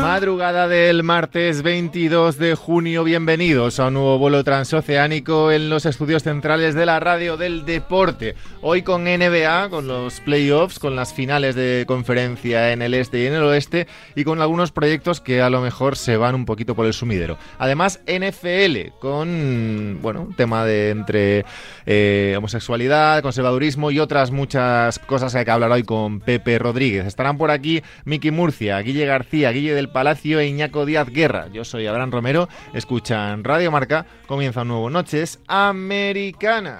Madrugada del martes 22 de junio, bienvenidos a un nuevo vuelo transoceánico en los estudios centrales de la radio del deporte. Hoy con NBA, con los playoffs, con las finales de conferencia en el este y en el oeste y con algunos proyectos que a lo mejor se van un poquito por el sumidero. Además, NFL, con bueno, un tema de entre eh, homosexualidad, conservadurismo y otras muchas cosas que hay que hablar hoy con Pepe Rodríguez. Estarán por aquí Miki Murcia, Guille García, Guille del Palacio e Iñaco Díaz Guerra. Yo soy Abraham Romero, escuchan Radio Marca, comienza un nuevo Noches Americanas.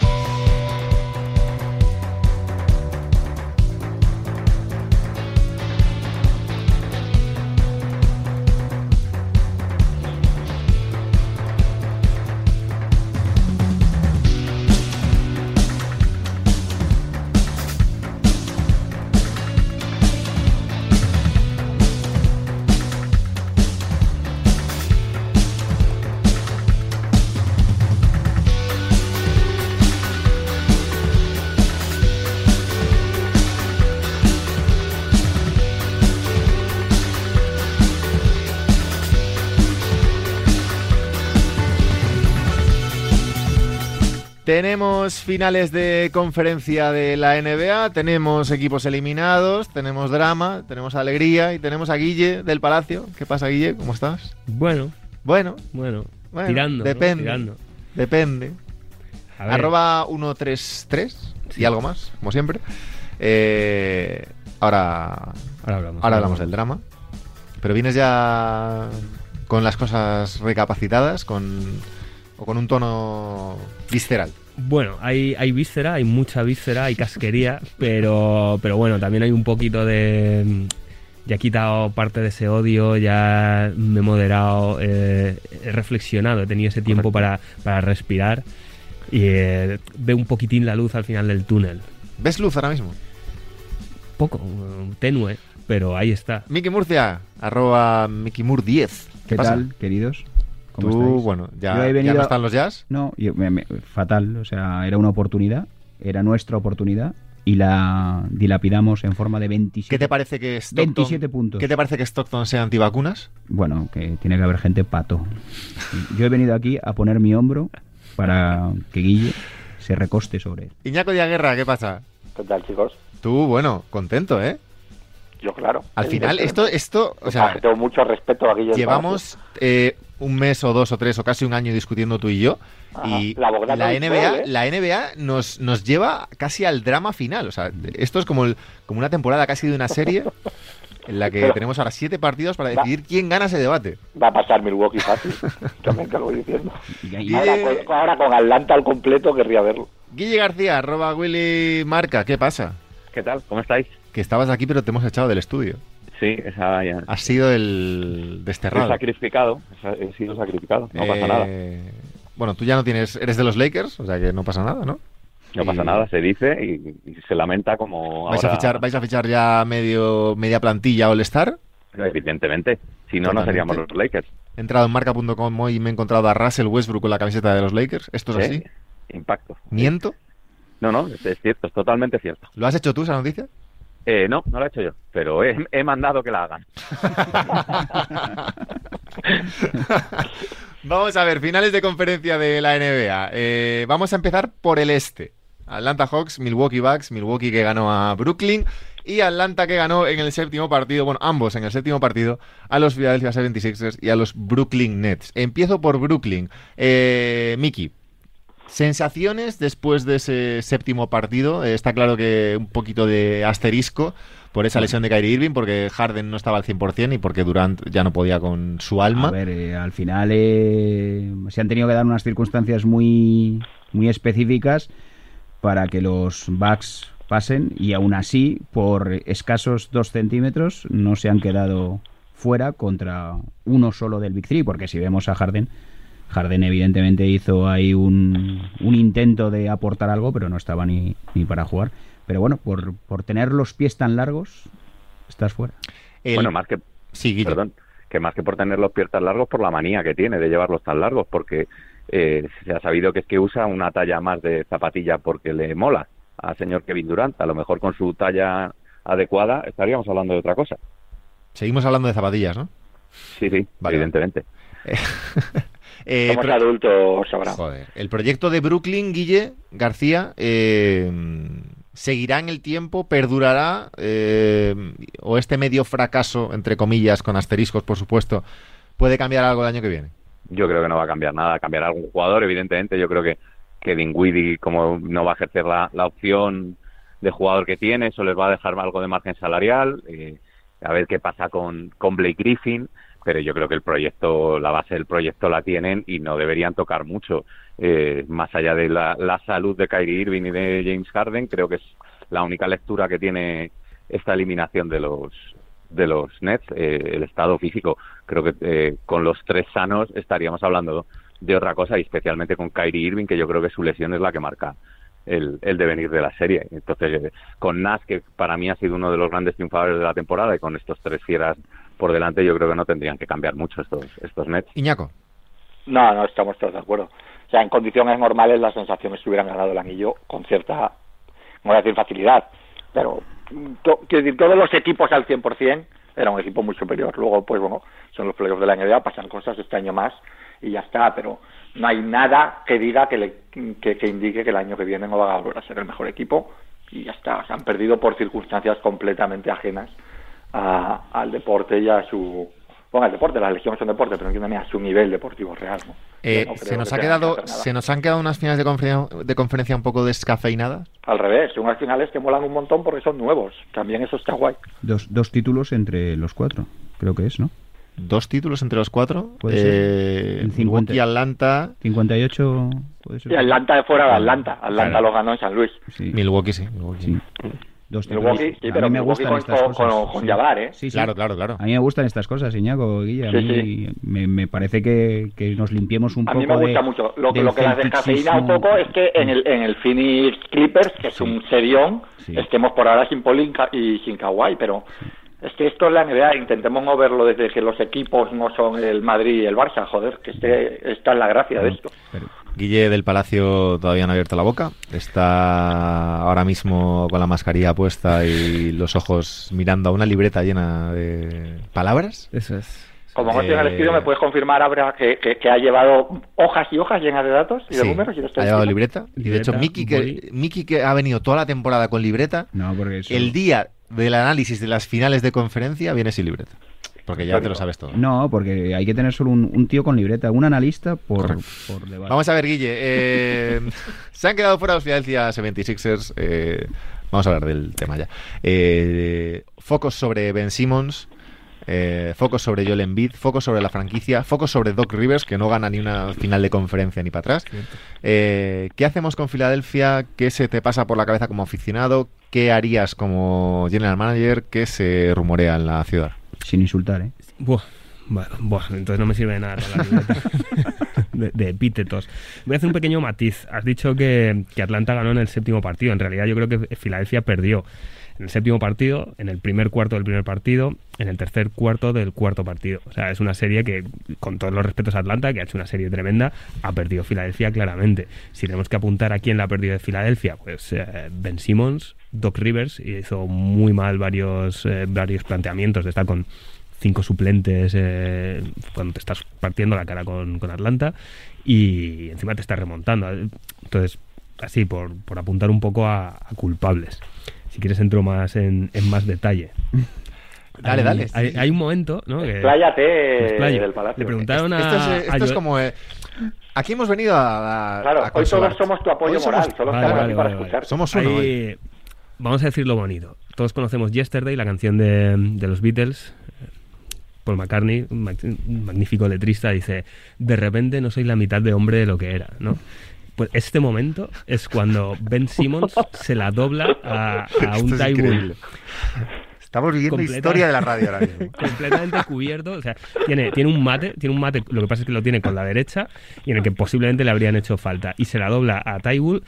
Tenemos finales de conferencia de la NBA, tenemos equipos eliminados, tenemos drama, tenemos alegría y tenemos a Guille del Palacio. ¿Qué pasa, Guille? ¿Cómo estás? Bueno. Bueno. Bueno. bueno tirando. Depende. ¿no? Tirando. Depende. A ver. Arroba 133 y algo más, como siempre. Eh, ahora, Ahora hablamos. ahora hablamos del drama. Pero vienes ya con las cosas recapacitadas, con o con un tono visceral. Bueno, hay, hay víscera, hay mucha víscera, hay casquería, pero, pero bueno, también hay un poquito de... Ya he quitado parte de ese odio, ya me he moderado, eh, he reflexionado, he tenido ese tiempo para, para respirar y eh, veo un poquitín la luz al final del túnel. ¿Ves luz ahora mismo? Poco, tenue, pero ahí está. Miki Murcia, arroba MikiMur10. ¿Qué pasa? tal, queridos? ¿Cómo Tú, estáis? bueno, Yo ya, he ya no están los jazz. No, yo- me- me- fatal. O sea, era una oportunidad, era nuestra oportunidad y la dilapidamos en forma de 27. ¿Qué te parece que Stockton, 27 puntos. ¿Qué te parece que Stockton sea antivacunas? Bueno, que tiene que haber gente pato. Yo he venido aquí a poner mi hombro para que Guille se recoste sobre él. Iñaco de Guerra, ¿qué pasa? ¿Qué tal, chicos? Tú, bueno, contento, ¿eh? Yo, claro. Al final, esto, esto, o sea, tengo mucho respeto a Guillermo. llevamos eh, un mes o dos o tres o casi un año discutiendo tú y yo Ajá. y La la NBA, ¿eh? la NBA nos, nos lleva casi al drama final. O sea, esto es como, el- como una temporada casi de una serie en la que Pero- tenemos ahora siete partidos para Va. decidir quién gana ese debate. Va a pasar Milwaukee fácil. También te lo voy diciendo. Y ahí- Ahora, con, ahora con Atlanta al completo querría verlo. Guille García, arroba Willy Marca, ¿qué pasa? ¿Qué tal? ¿Cómo estáis? Que estabas aquí pero te hemos echado del estudio. Sí, esa ya. Has sido el desterrado. sacrificado, he sido sacrificado, no pasa nada. Eh, Bueno, tú ya no tienes, eres de los Lakers, o sea que no pasa nada, ¿no? No pasa nada, se dice y, y se lamenta como ¿Vais, a fichar, ¿Vais a fichar ya medio, media plantilla All-Star? Evidentemente, si no, no seríamos los Lakers. He entrado en marca.com hoy y me he encontrado a Russell Westbrook con la camiseta de los Lakers. ¿Esto es ¿Sí? así? Impacto. ¿Miento? No, no, es, es cierto, es totalmente cierto. ¿Lo has hecho tú esa noticia? Eh, no, no lo he hecho yo, pero he, he mandado que la hagan. Vamos a ver, finales de conferencia de la NBA. Eh, vamos a empezar por el este. Atlanta Hawks, Milwaukee Bucks, Milwaukee que ganó a Brooklyn y Atlanta que ganó en el séptimo partido, bueno, ambos en el séptimo partido, a los Philadelphia 76ers y a los Brooklyn Nets. Empiezo por Brooklyn. Eh, Miki, sensaciones después de ese séptimo partido. Eh, está claro que un poquito de asterisco por esa lesión de Kyrie Irving, porque Harden no estaba al 100% y porque Durant ya no podía con su alma. A ver, eh, al final eh, se han tenido que dar unas circunstancias muy, muy específicas para que los Bucks pasen y aún así, por escasos dos centímetros, no se han quedado fuera contra uno solo del Big Three, porque si vemos a Harden, Harden evidentemente hizo ahí un, un intento de aportar algo, pero no estaba ni, ni para jugar. Pero bueno, por, por tener los pies tan largos, estás fuera. El- Bueno, más que, Sí, perdón, que más que por tener los pies tan largos, por la manía que tiene de llevarlos tan largos, porque eh, se ha sabido que es que usa una talla más de zapatilla porque le mola al señor Kevin Durant. A lo mejor con su talla adecuada estaríamos hablando de otra cosa. Seguimos hablando de zapatillas, ¿no? Sí, sí, Vale. evidentemente. Eh, Somos pro- adultos. Joder. El proyecto de Brooklyn, Guille García, eh, ¿seguirá en el tiempo? ¿Perdurará? Eh, ¿O este medio fracaso, entre comillas, con asteriscos, por supuesto, puede cambiar algo el año que viene? Yo creo que no va a cambiar nada, cambiará algún jugador, evidentemente. Yo creo que, que Dinwiddie, como no va a ejercer la, la opción de jugador que tiene, eso les va a dejar algo de margen salarial. eh, a ver qué pasa con, con Blake Griffin, pero yo creo que el proyecto, la base del proyecto la tienen y no deberían tocar mucho. Eh, más allá de la, la salud de Kyrie Irving y de James Harden, creo que es la única lectura que tiene esta eliminación de los de los Nets, eh, el estado físico. Creo que eh, con los tres sanos estaríamos hablando de otra cosa, y especialmente con Kyrie Irving, que yo creo que su lesión es la que marca el, el devenir de la serie. Entonces, eh, con Nash, que para mí ha sido uno de los grandes triunfadores de la temporada, y con estos tres fieras por delante, yo creo que no tendrían que cambiar mucho estos, estos Nets. Iñaco. No, no, estamos todos de acuerdo. O sea, en condiciones normales las sensaciones que hubieran ganado el anillo con cierta, no voy a decir facilidad, pero to- quiero decir, todos los equipos al 100% era un equipo muy superior. Luego, pues bueno, son los playoffs de la NBA, pasan cosas este año más y ya está, pero no hay nada que diga que, le, que, que indique que el año que viene no va a volver a ser el mejor equipo y ya está. Se han perdido por circunstancias completamente ajenas a- al deporte y a su... Bueno, al deporte, las legiones son deporte, pero entiéndeme, a su nivel deportivo real. ¿no? Eh, no se, nos que ha quedado, se nos han quedado unas finales de conferencia, de conferencia un poco descafeinadas. Al revés, son unas finales que molan un montón porque son nuevos. También eso está guay. Dos, dos títulos entre los cuatro, creo que es, ¿no? Dos títulos entre los cuatro. Puede ser. Eh, En 50. Milwaukee, Atlanta. 58, puede ser. Y Atlanta de fuera de Atlanta. Atlanta Claro. lo ganó en San Luis. Sí, Milwaukee, sí. Milwaukee. sí. Dos títulos. Milwaukee, sí, a mí me gustan con, estas con, cosas. con, con sí. Jabbar, ¿eh? Sí, sí. Claro, claro, claro. A mí me gustan estas cosas, Iñaco, Guille. A Sí, mí Me, me parece que, que nos limpiemos un A poco mí me gusta de- mucho. Lo, lo que las descafeína un poco es que en el, en el Phoenix Clippers, que es Sí. un serión, Sí. estemos por ahora sin Paul y sin Kawhi, pero es que esto es la NBA. Intentemos moverlo desde que los equipos no son el Madrid y el Barça, joder, que este, esta es la gracia de esto. Pero- Guille del Palacio todavía no ha abierto la boca. Está ahora mismo con la mascarilla puesta y los ojos mirando a una libreta llena de palabras. Eso es. Como no Eh, tiene el estudio, ¿me puedes confirmar, Abra, que, que, que ha llevado hojas y hojas llenas de datos y de Sí, números? Y de ha llevado libreta. Y de hecho, que. Miki, que ha venido toda la temporada con libreta, No, porque eso- el día del análisis de las finales de conferencia viene sin libreta. Porque ya te lo sabes todo. No, porque hay que tener solo un, un tío con libreta, un analista por, por debate. Vamos a ver, Guille. eh, se han quedado fuera los Philadelphia 76ers. eh, vamos a hablar del tema ya. Eh, focos sobre Ben Simmons. eh, focos sobre Joel Embiid, focos sobre la franquicia, focos sobre Doc Rivers, que no gana ni una final de conferencia ni para atrás. Eh, ¿Qué hacemos con Filadelfia? ¿Qué se te pasa por la cabeza como aficionado? ¿Qué harías como general manager? ¿Qué se rumorea en la ciudad? Sin insultar, ¿eh? Buah, buah, entonces no me sirve de nada toda la libreta de, de epítetos. Voy a hacer un pequeño matiz. Has dicho que, que Atlanta ganó en el séptimo partido. En realidad yo creo que Filadelfia perdió en el séptimo partido, en el primer cuarto del primer partido, en el tercer cuarto del cuarto partido. O sea, es una serie que, con todos los respetos a Atlanta, que ha hecho una serie tremenda, ha perdido Filadelfia claramente. Si tenemos que apuntar a quién la ha perdido de Filadelfia, pues eh, Ben Simmons, Doc Rivers, hizo muy mal varios, eh, varios planteamientos de estar con cinco suplentes eh, cuando te estás partiendo la cara con, con Atlanta y encima te estás remontando. Entonces, así, por, por apuntar un poco a, a culpables. Si quieres entro más en, en más detalle. Dale, Hay- dale. Hay, hay un momento, ¿no? que- del palacio. Le preguntaron a... Esto es, a esto es como... eh, aquí hemos venido a... a- Claro, a hoy todos somos tu apoyo Hoy somos- moral, solo Vale, estamos vale, aquí para escuchar. Somos uno. Hay- vamos a decirlo bonito. Todos conocemos Yesterday, la canción de, de los Beatles. Paul McCartney, un mag- un magnífico letrista, dice: De repente no soy la mitad de hombre de lo que era, ¿no? Pues este momento es cuando Ben Simmons se la dobla a, a un es. Estamos viviendo historia de la radio ahora mismo. completamente cubierto. O sea, tiene, tiene un mate, tiene un mate, lo que pasa es que lo tiene con la derecha y en el que posiblemente le habrían hecho falta. Y se la dobla a Tywin,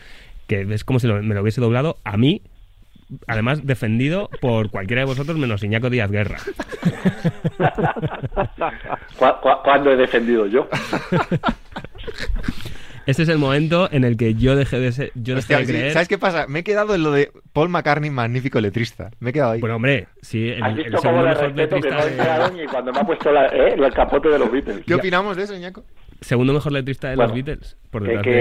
que es como si lo- me lo hubiese doblado a mí, además defendido por cualquiera de vosotros menos Iñaco Díaz Guerra. ¿Cu- cu- ¿Cuándo he defendido yo? Ese es el momento en el que yo dejé de ser, yo dejé Hostia, de sí, creer. ¿Sabes qué pasa? Me he quedado en lo de Paul McCartney, magnífico letrista. Me he quedado ahí. Bueno, hombre, sí, el, ¿Has el visto segundo mejor respeto que no letrista de, cuando me ha puesto la- eh, el capote de los Beatles? ¿Qué opinamos de eso, Ñaco? Segundo mejor letrista de Bueno, los Beatles. Por Que, que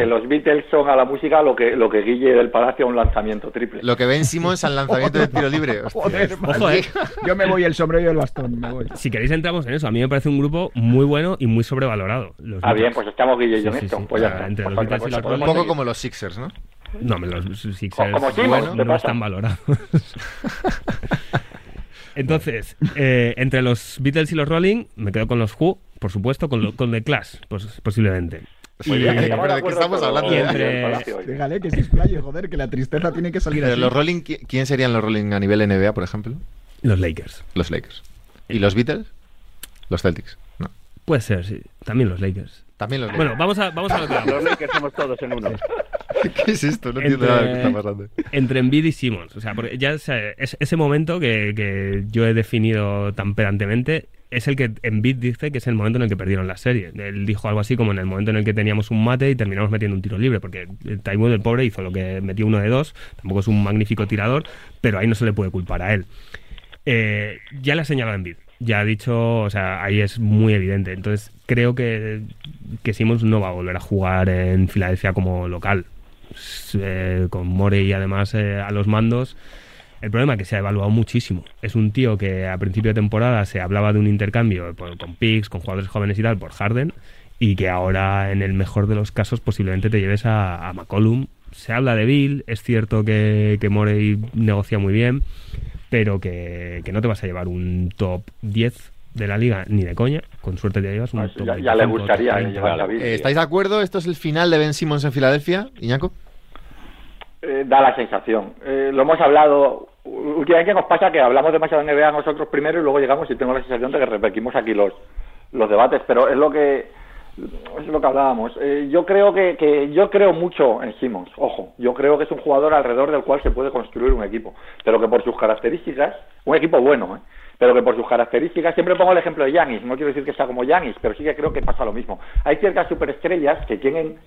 de los Beatles son a la música lo que, lo que Guille del Palacio a un lanzamiento triple. Lo que ven Simmons al lanzamiento de tiro libre. Joder, Ojo, eh. Yo me voy el sombrero y el bastón. Me voy. Si queréis entramos en eso. A mí me parece un grupo muy bueno y muy sobrevalorado. los Ah, bien, pues estamos Guille y yo Sí, en sí, esto. Pues Ah, Pues Un poco como los Sixers, ¿no? No, me los Sixers Como Simmons, bueno, ¿qué no pasa? están valorados. Entonces, eh, entre los Beatles y los Rolling, me quedo con los Who, por supuesto, con, lo- con The Clash, pues, posiblemente. Muy bien, ¿de estamos de acuerdo estamos hablando? Guille entre- que se explaye, joder, que la tristeza tiene que salir Pero así. los Rolling, ¿qui- ¿quién serían los Rolling a nivel NBA, por ejemplo? Los Lakers. Los Lakers. ¿Y los Beatles? Los Celtics. No. Puede ser, sí. También los Lakers. También los Bueno, vamos a, vamos a lo que vamos. Los Lakers somos todos en uno. ¿Qué es esto? No entiendo Entre- nada de lo que está pasando. entre Embiid y Simmons. O sea, porque ya o sea, es, ese momento que, que yo he definido tan pedantemente es el que Embiid dice que es el momento en el que perdieron la serie. Él dijo algo así como en el momento en el que teníamos un mate y terminamos metiendo un tiro libre, porque Taiwán, el pobre, hizo lo que metió uno de dos, tampoco es un magnífico tirador, pero ahí no se le puede culpar a él. Eh, ya le ha señalado Embiid. Ya ha dicho, o sea, ahí es muy evidente. Entonces, creo que, que Simmons no va a volver a jugar en Filadelfia como local. Eh, con Morey además eh, a los mandos. El problema es que se ha evaluado muchísimo. Es un tío que a principio de temporada se hablaba de un intercambio con picks, con jugadores jóvenes y tal, por Harden, y que ahora, en el mejor de los casos, posiblemente te lleves a, a McCollum. Se habla de Bill, es cierto que, que Morey negocia muy bien, pero que, que no te vas a llevar un top 10 de la liga ni de coña. Con suerte te llevas un Pues top ya, ya le 25, gustaría top eh, 30. llevar a Bill, Eh. ¿Estáis de acuerdo? ¿Esto es el final de Ben Simmons en Filadelfia, Iñaco? Eh, da la sensación. Eh, lo hemos hablado. Últimamente nos pasa que hablamos demasiado de NBA nosotros primero y luego llegamos y tengo la sensación de que repetimos aquí los, los debates, pero es lo que es lo que hablábamos. Eh, yo creo que, que yo creo mucho en Simmons. Ojo, yo creo que es un jugador alrededor del cual se puede construir un equipo, pero que por sus características, un equipo bueno, ¿eh? Pero que por sus características, siempre pongo el ejemplo de Yanis, no quiero decir que sea como Yanis, pero sí que creo que pasa lo mismo. Hay ciertas superestrellas que tienen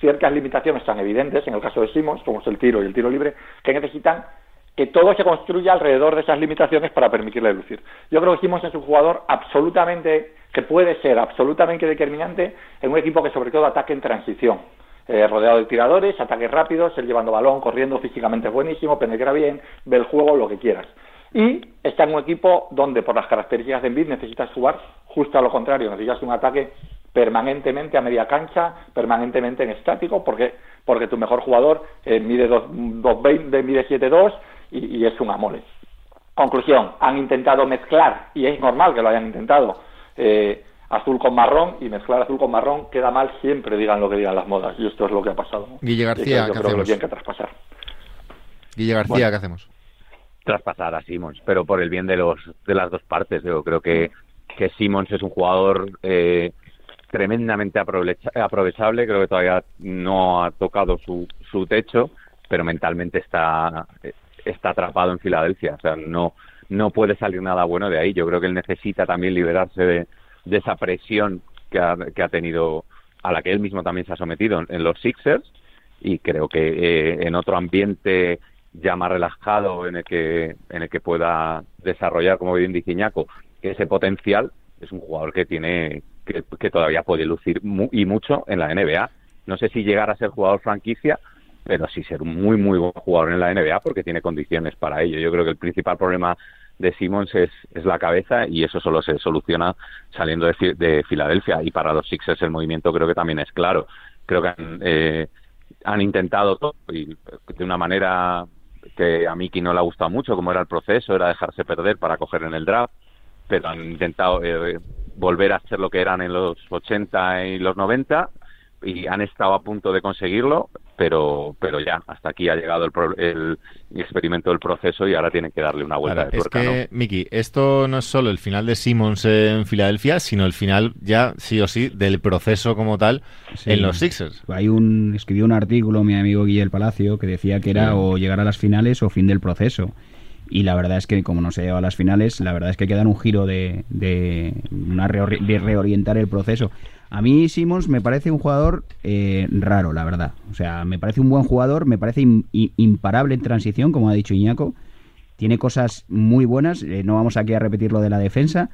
ciertas limitaciones tan evidentes, en el caso de Simmons, como es el tiro y el tiro libre, que necesitan que todo se construya alrededor de esas limitaciones para permitirle lucir. Yo creo que Simmons es un jugador absolutamente, que puede ser absolutamente determinante en un equipo que sobre todo ataque en transición. Eh, rodeado de tiradores, ataques rápidos, él llevando balón, corriendo físicamente buenísimo, penetra bien, ve el juego, lo que quieras. Y está en un equipo donde por las características de Embiid necesitas jugar justo a lo contrario, necesitas un ataque permanentemente a media cancha, permanentemente en estático, porque porque tu mejor jugador eh, mide 2.20, mide 7.2 y, y es un amole. Conclusión, han intentado mezclar, y es normal que lo hayan intentado, eh, azul con marrón, y mezclar azul con marrón queda mal siempre, digan lo que digan las modas, y esto es lo que ha pasado. Guille Y García, yo ¿qué creo que lo hacemos? tienen que traspasar. Guille García, Bueno. ¿qué hacemos? Traspasar a Simmons, pero por el bien de los de las dos partes. Yo creo que, que Simmons es un jugador eh, tremendamente aprovecha- aprovechable. Creo que todavía no ha tocado su, su techo, pero mentalmente está está atrapado en Filadelfia. O sea, no no puede salir nada bueno de ahí. Yo creo que él necesita también liberarse de, de esa presión que ha, que ha tenido, a la que él mismo también se ha sometido en, en los Sixers. Y creo que eh, en otro ambiente ya más relajado en el que en el que pueda desarrollar como bien dice Iñaco, ese potencial es un jugador que tiene que, que todavía puede lucir mu- y mucho en la NBA no sé si llegar a ser jugador franquicia pero sí ser un muy muy buen jugador en la NBA porque tiene condiciones para ello. Yo creo que el principal problema de Simmons es, es la cabeza y eso solo se soluciona saliendo de, de Filadelfia. Y para los Sixers el movimiento creo que también es claro. Creo que han, eh, han intentado todo y de una manera que a Miki no le ha gustado mucho, como era el proceso, era dejarse perder para coger en el draft, pero han intentado eh, volver a ser lo que eran en los 80 y los 90, y han estado a punto de conseguirlo, pero pero ya, hasta aquí ha llegado el, el experimento del proceso y ahora tienen que darle una vuelta de tuerca. Es que, Miki, esto no es solo el final de Simmons en Filadelfia, sino el final ya, sí o sí, del proceso como tal en los Sixers. Hay un, escribió un artículo mi amigo Guillermo Palacio que decía que era o llegar a las finales o fin del proceso. Y la verdad es que como no se lleva a las finales, la verdad es que hay que dar un giro de, de, una de reorientar el proceso. A mí Simmons me parece un jugador eh, raro, la verdad. O sea, me parece un buen jugador, me parece imparable en transición, como ha dicho Iñaco. Tiene cosas muy buenas, eh, no vamos aquí a repetir lo de la defensa,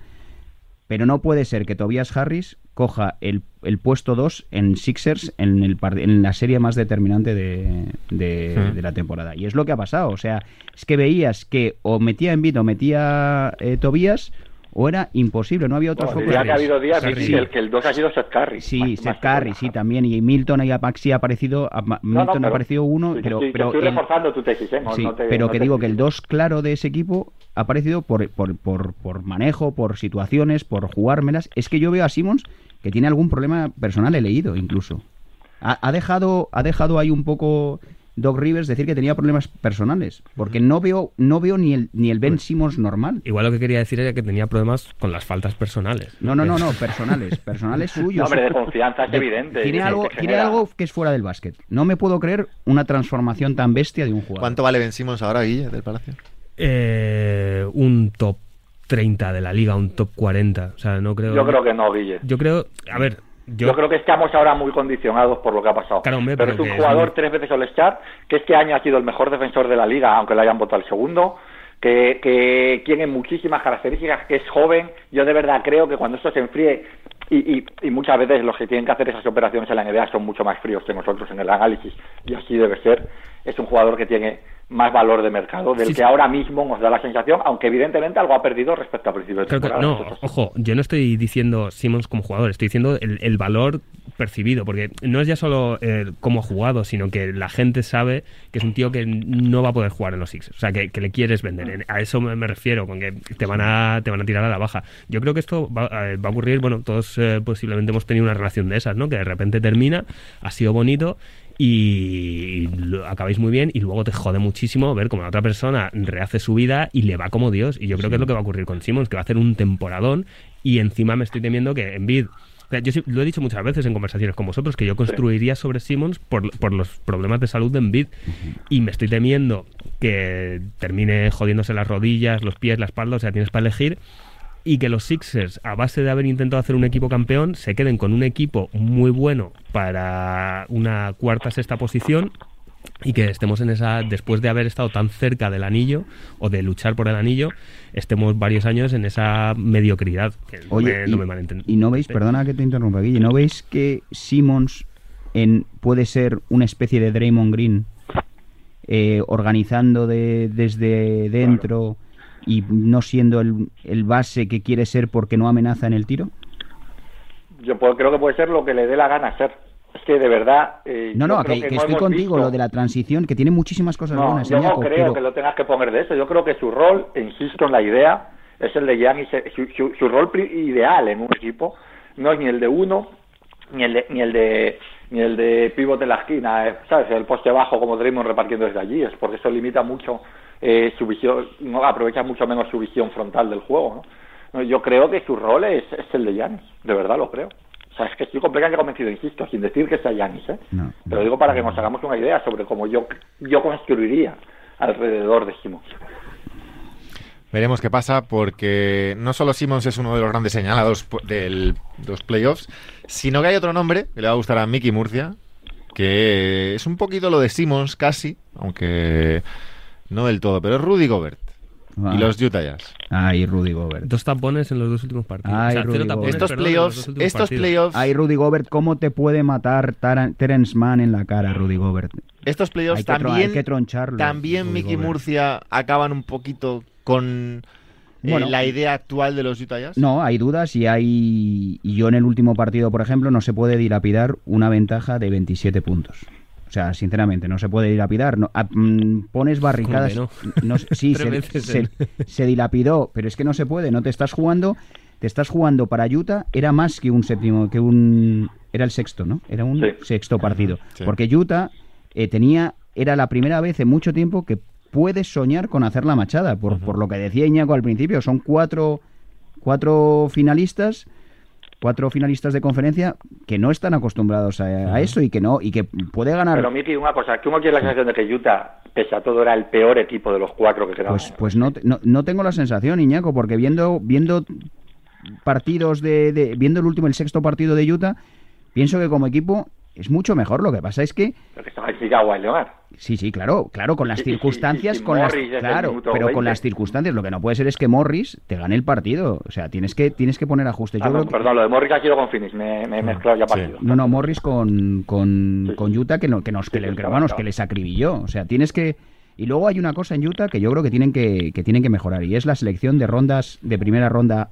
pero no puede ser que Tobias Harris coja el, puesto 2 en Sixers en, el, en la serie más determinante de, de, la temporada. Y es lo que ha pasado. O sea, es que veías que o metía en o metía eh, Tobias o era imposible, no había otros bueno, que ha habido días el que el 2 ha sido Seth Curry. Sí, Seth Curry, sí, también. Y Milton y Maxi ha aparecido, Milton ha aparecido uno, pero... pero estoy reforzando tu tesis, ¿eh? sí, pero que digo que el 2 claro de ese equipo ha aparecido por, por, por, por manejo, por situaciones, por jugármelas. Es que yo veo a Simmons que tiene algún problema personal, he leído incluso. Ha, ha, dejado, ha dejado ahí un poco Doc Rivers decir que tenía problemas personales, porque no veo no veo ni el ni el Ben Simmons normal. Igual lo que quería decir era que tenía problemas con las faltas personales. No, no, no, no, personales, personales suyos. hombre, de confianza es evidente. Tiene algo, que tiene algo que es fuera del básquet. No me puedo creer una transformación tan bestia de un jugador. ¿Cuánto vale Ben Simmons ahora, Guille, del Palacio? Eh, un top 30 de la liga, un top 40. O sea, no creo. Yo creo que no, Guille. Yo creo, a ver, yo... creo que estamos ahora muy condicionados por lo que ha pasado. pero, es un jugador tres veces All-Star, que este año ha sido el mejor defensor de la liga, aunque le hayan votado al segundo, que, que tiene muchísimas características, que es joven. Yo de verdad creo que cuando esto se enfríe, y, y, y, muchas veces los que tienen que hacer esas operaciones en la NBA son mucho más fríos que nosotros en el análisis, y así debe ser. Es un jugador que tiene más valor de mercado del que ahora mismo nos da la sensación, aunque evidentemente algo ha perdido respecto al principio de temporada. no, ojo, yo no estoy diciendo Simmons como jugador, estoy diciendo el, valor percibido, porque no es ya solo eh, cómo ha jugado, sino que la gente sabe que es un tío que no va a poder jugar en los Sixers, o sea, que, le quieres vender. A eso me, refiero, con que te van a te van a tirar a la baja. Yo creo que esto va, eh, a ocurrir, bueno, todos eh, posiblemente hemos tenido una relación de esas, ¿no? Que de repente termina, ha sido bonito y acabáis muy bien y luego te jode muchísimo ver cómo la otra persona rehace su vida y le va como Dios. Y yo creo que es lo que va a ocurrir con Simmons, que va a hacer un temporadón y encima me estoy temiendo que en vid yo lo he dicho muchas veces en conversaciones con vosotros que yo construiría sobre Simmons por, por los problemas de salud de Embiid y me estoy temiendo que termine jodiéndose las rodillas, los pies, la espalda, o sea, tienes para elegir y que los Sixers, a base de haber intentado hacer un equipo campeón, se queden con un equipo muy bueno para una cuarta, sexta posición y que estemos en esa, después de haber estado tan cerca del anillo o de luchar por el anillo, estemos varios años en esa mediocridad. Que Oye, no, me, y, no veis, perdona que te interrumpa, Guille, ¿no veis que Simmons en, puede ser una especie de Draymond Green eh, organizando de, desde dentro? Y no siendo el, el base que quiere ser porque no amenaza en el tiro? Yo creo que puede ser lo que le dé la gana ser. Es que de verdad. Eh, no, no, que, estoy contigo, lo de la transición, que tiene muchísimas cosas buenas. Yo no creo que lo tengas que poner de eso. Yo creo que su rol, insisto en la idea, es el de Giannis. Su, su, rol ideal en un equipo no es ni el de uno, ni el de, ni el de, ni el de pivot de la esquina, eh, ¿sabes? El poste bajo como Draymond repartiendo desde allí. Es porque eso limita mucho eh, su visión, no aprovecha mucho menos su visión frontal del juego. ¿no? Yo creo que su rol es, el de Yanis, de verdad lo creo. O sea, es que estoy completamente convencido, insisto, sin decir que sea Yanis, ¿eh? Pero digo para que nos hagamos una idea sobre cómo yo, yo construiría alrededor de Simons. Veremos qué pasa porque no solo Simmons es uno de los grandes señalados de los playoffs, sino que hay otro nombre que le va a gustar a Mickey Murcia, que es un poquito lo de Simmons casi, aunque no del todo, pero es Rudy Gobert. Y los Utah Jazz. Ay, Rudy Gobert. Dos tapones en los dos últimos partidos. Ay, estos playoffs, estos playoffs. Ay, Rudy Gobert, ¿cómo te puede matar Terence Mann en la cara, Rudy Gobert? Estos playoffs también, que troncharlo, también Mickey Murcia acaban un poquito con eh, la idea actual de los Utah Jazz. No, hay dudas y hay y yo en el último partido, por ejemplo, no se puede dilapidar una ventaja de 27 puntos. O sea, sinceramente, no se puede dilapidar. No, ah, mm, pones barricadas. No? sí, se, dilapidó, pero es que no se puede. No te estás jugando. Te estás jugando para Utah. Era más que un séptimo, que un era el sexto, ¿no? Era un Sí. sexto partido. Sí. Porque Utah eh, tenía, era la primera vez en mucho tiempo que puede soñar con hacer la machada, por, por lo que decía Iñaco al principio, son cuatro, cuatro finalistas cuatro finalistas de conferencia que no están acostumbrados a, a eso y que no y que puede ganar. Pero Miki, una cosa, uno tiene la sensación de que Utah, pese a todo, era el peor equipo de los cuatro que quedaban. Pues, pues no, no, no tengo la sensación, Iñaco, porque viendo, viendo partidos de, de- viendo el último, el sexto partido de Utah, pienso que como equipo es mucho mejor. Lo que pasa es que Pero que estaba en Leonard. sí, sí, claro, claro, con las circunstancias, con las, Morris claro, pero con 20. las circunstancias, lo que no puede ser es que Morris te gane el partido. O sea, tienes que, tienes que poner ajustes. Ah, no, creo que- Perdón, lo de Morris ha sido con Phoenix, me, me he mezclado ya sí. partido. No, no, Morris con, con, Sí, con. Utah que, no- que nos que, Sí, le- vamos, que les acribilló. O sea, tienes que. Y luego hay una cosa en Utah que yo creo que tienen que, que tienen que mejorar y es la selección de rondas de primera ronda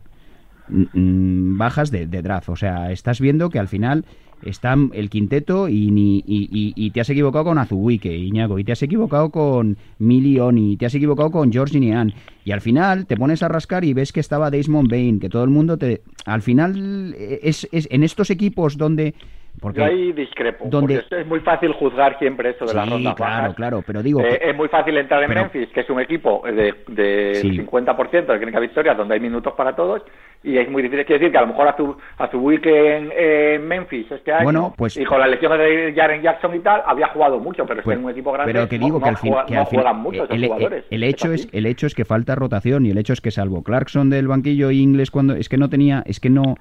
mm, mm, bajas de, de draft. O sea, estás viendo que al final está el quinteto y, y, y- y te has equivocado con Azubuike, Iñago, y te has equivocado con Milioni, y te has equivocado con George Nian. Y al final te pones a rascar y ves que estaba Desmond Bain, que todo el mundo te... Al final eh, es, es en estos equipos donde... Porque, Yo ahí discrepo, donde- porque es muy fácil juzgar siempre eso de las Sí, rondas claro, bajas. claro, pero digo... Eh, que- es muy fácil entrar en pero- Memphis, que es un equipo de, de Sí. 50% de clínica victorias, donde hay minutos para todos, y es muy difícil. Quiere decir que a lo mejor Azu- Azubuike en, en Memphis este año, Bueno, pues- y con las lesiones de Jaren Jackson y tal, había jugado mucho, pero es Pues, que en un equipo grande pero que digo no, que al fin, juega- que no al fin- juegan mucho esos el, el- jugadores. el hecho es el hecho es que falta rotación y el hecho es que salvo Clarkson del banquillo y Ingles cuando es que no tenía es que no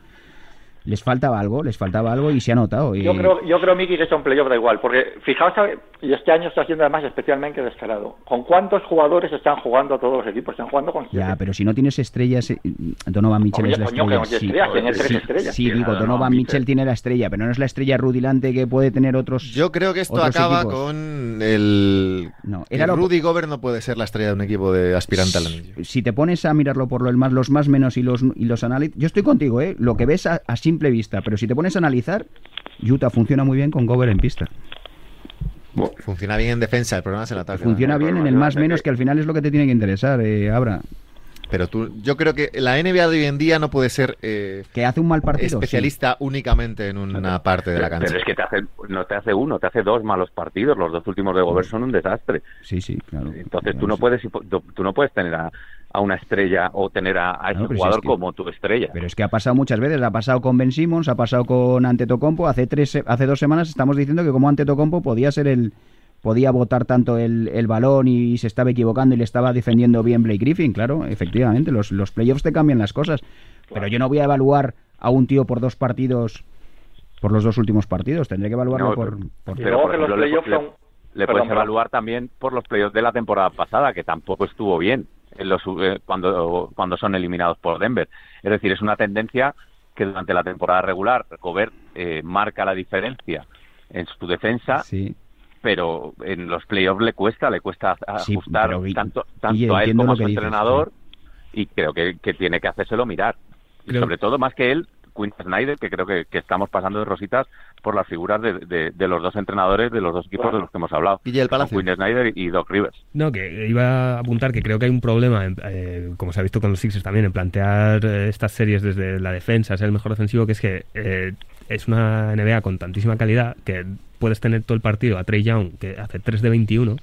les faltaba algo les faltaba algo y se ha notado y- Yo creo, yo creo, Miki, que son playoff da igual, porque fijaos, a- y este año está siendo además especialmente descarado. ¿Con cuántos jugadores están jugando todos los equipos? Están jugando con ya pero si no tienes estrellas eh, Donovan Mitchell es la estrella sí, estrellas, tiene tres sí, estrellas. sí, Sí, digo Donovan Donovan Mitchell Mitchell. tiene la estrella pero no es la estrella rudilante que puede tener otros Yo creo que esto acaba equipos. con el. No, era lo- Rudy Gobert no puede ser la estrella de un equipo de aspirante al anillo. si te pones a mirarlo por lo el más, los más menos y los y los análisis, yo estoy contigo, ¿eh? Lo que ves a, a simple vista, pero si te pones a analizar, Utah funciona muy bien con Gobert en pista. Funciona bien en defensa, el problema es el ataque. Funciona bien en el más menos, que al final es lo que te tiene que interesar, eh, Abra. Pero tú, yo creo que la NBA de hoy en día no puede ser eh, Que hace un mal partido. sí. especialista únicamente en una parte de la cancha. Pero es que te hace, no te hace uno, te hace dos malos partidos. Los dos últimos de Gobert son un desastre. Sí, sí, claro. Entonces tú no sí. puedes tú no puedes tener a, a una estrella o tener a, a ese No, pero si jugador es que- como tu estrella. Pero es que ha pasado muchas veces, ha pasado con Ben Simmons, ha pasado con Antetokounmpo, hace tres, hace dos semanas estamos diciendo que como Antetokounmpo podía ser el podía botar tanto el, el balón y se estaba equivocando y le estaba defendiendo bien Blake Griffin, claro, efectivamente, los, los playoffs te cambian las cosas, pero yo no voy a evaluar a un tío por dos partidos, por los dos últimos partidos, tendré que evaluarlo No, por, por- Y pero, luego por que los playoffs le- son... Le Perdón, puedes perdón. evaluar también por los playoffs de la temporada pasada, que tampoco estuvo bien en los, eh, cuando, cuando son eliminados por Denver. Es decir, es una tendencia que durante la temporada regular Gobert eh, marca la diferencia en su defensa, sí. pero en los playoffs le cuesta, le cuesta ajustar tanto, tanto a él como a su dices, entrenador y creo que, que tiene que hacérselo mirar. Y sobre todo, más que él, Quinn Snyder, que creo que, que estamos pasando de rositas por las figuras de, de- de los dos entrenadores de los dos equipos de los que hemos hablado. Con Palacio. Quinn Snyder y Doc Rivers. No, que iba a apuntar que creo que hay un problema, en- eh, como se ha visto con los Sixers también, en plantear eh, estas series desde la defensa, ser el mejor defensivo, que es que eh, es una NBA con tantísima calidad que puedes tener todo el partido a Trey Young, que hace 3 de 21,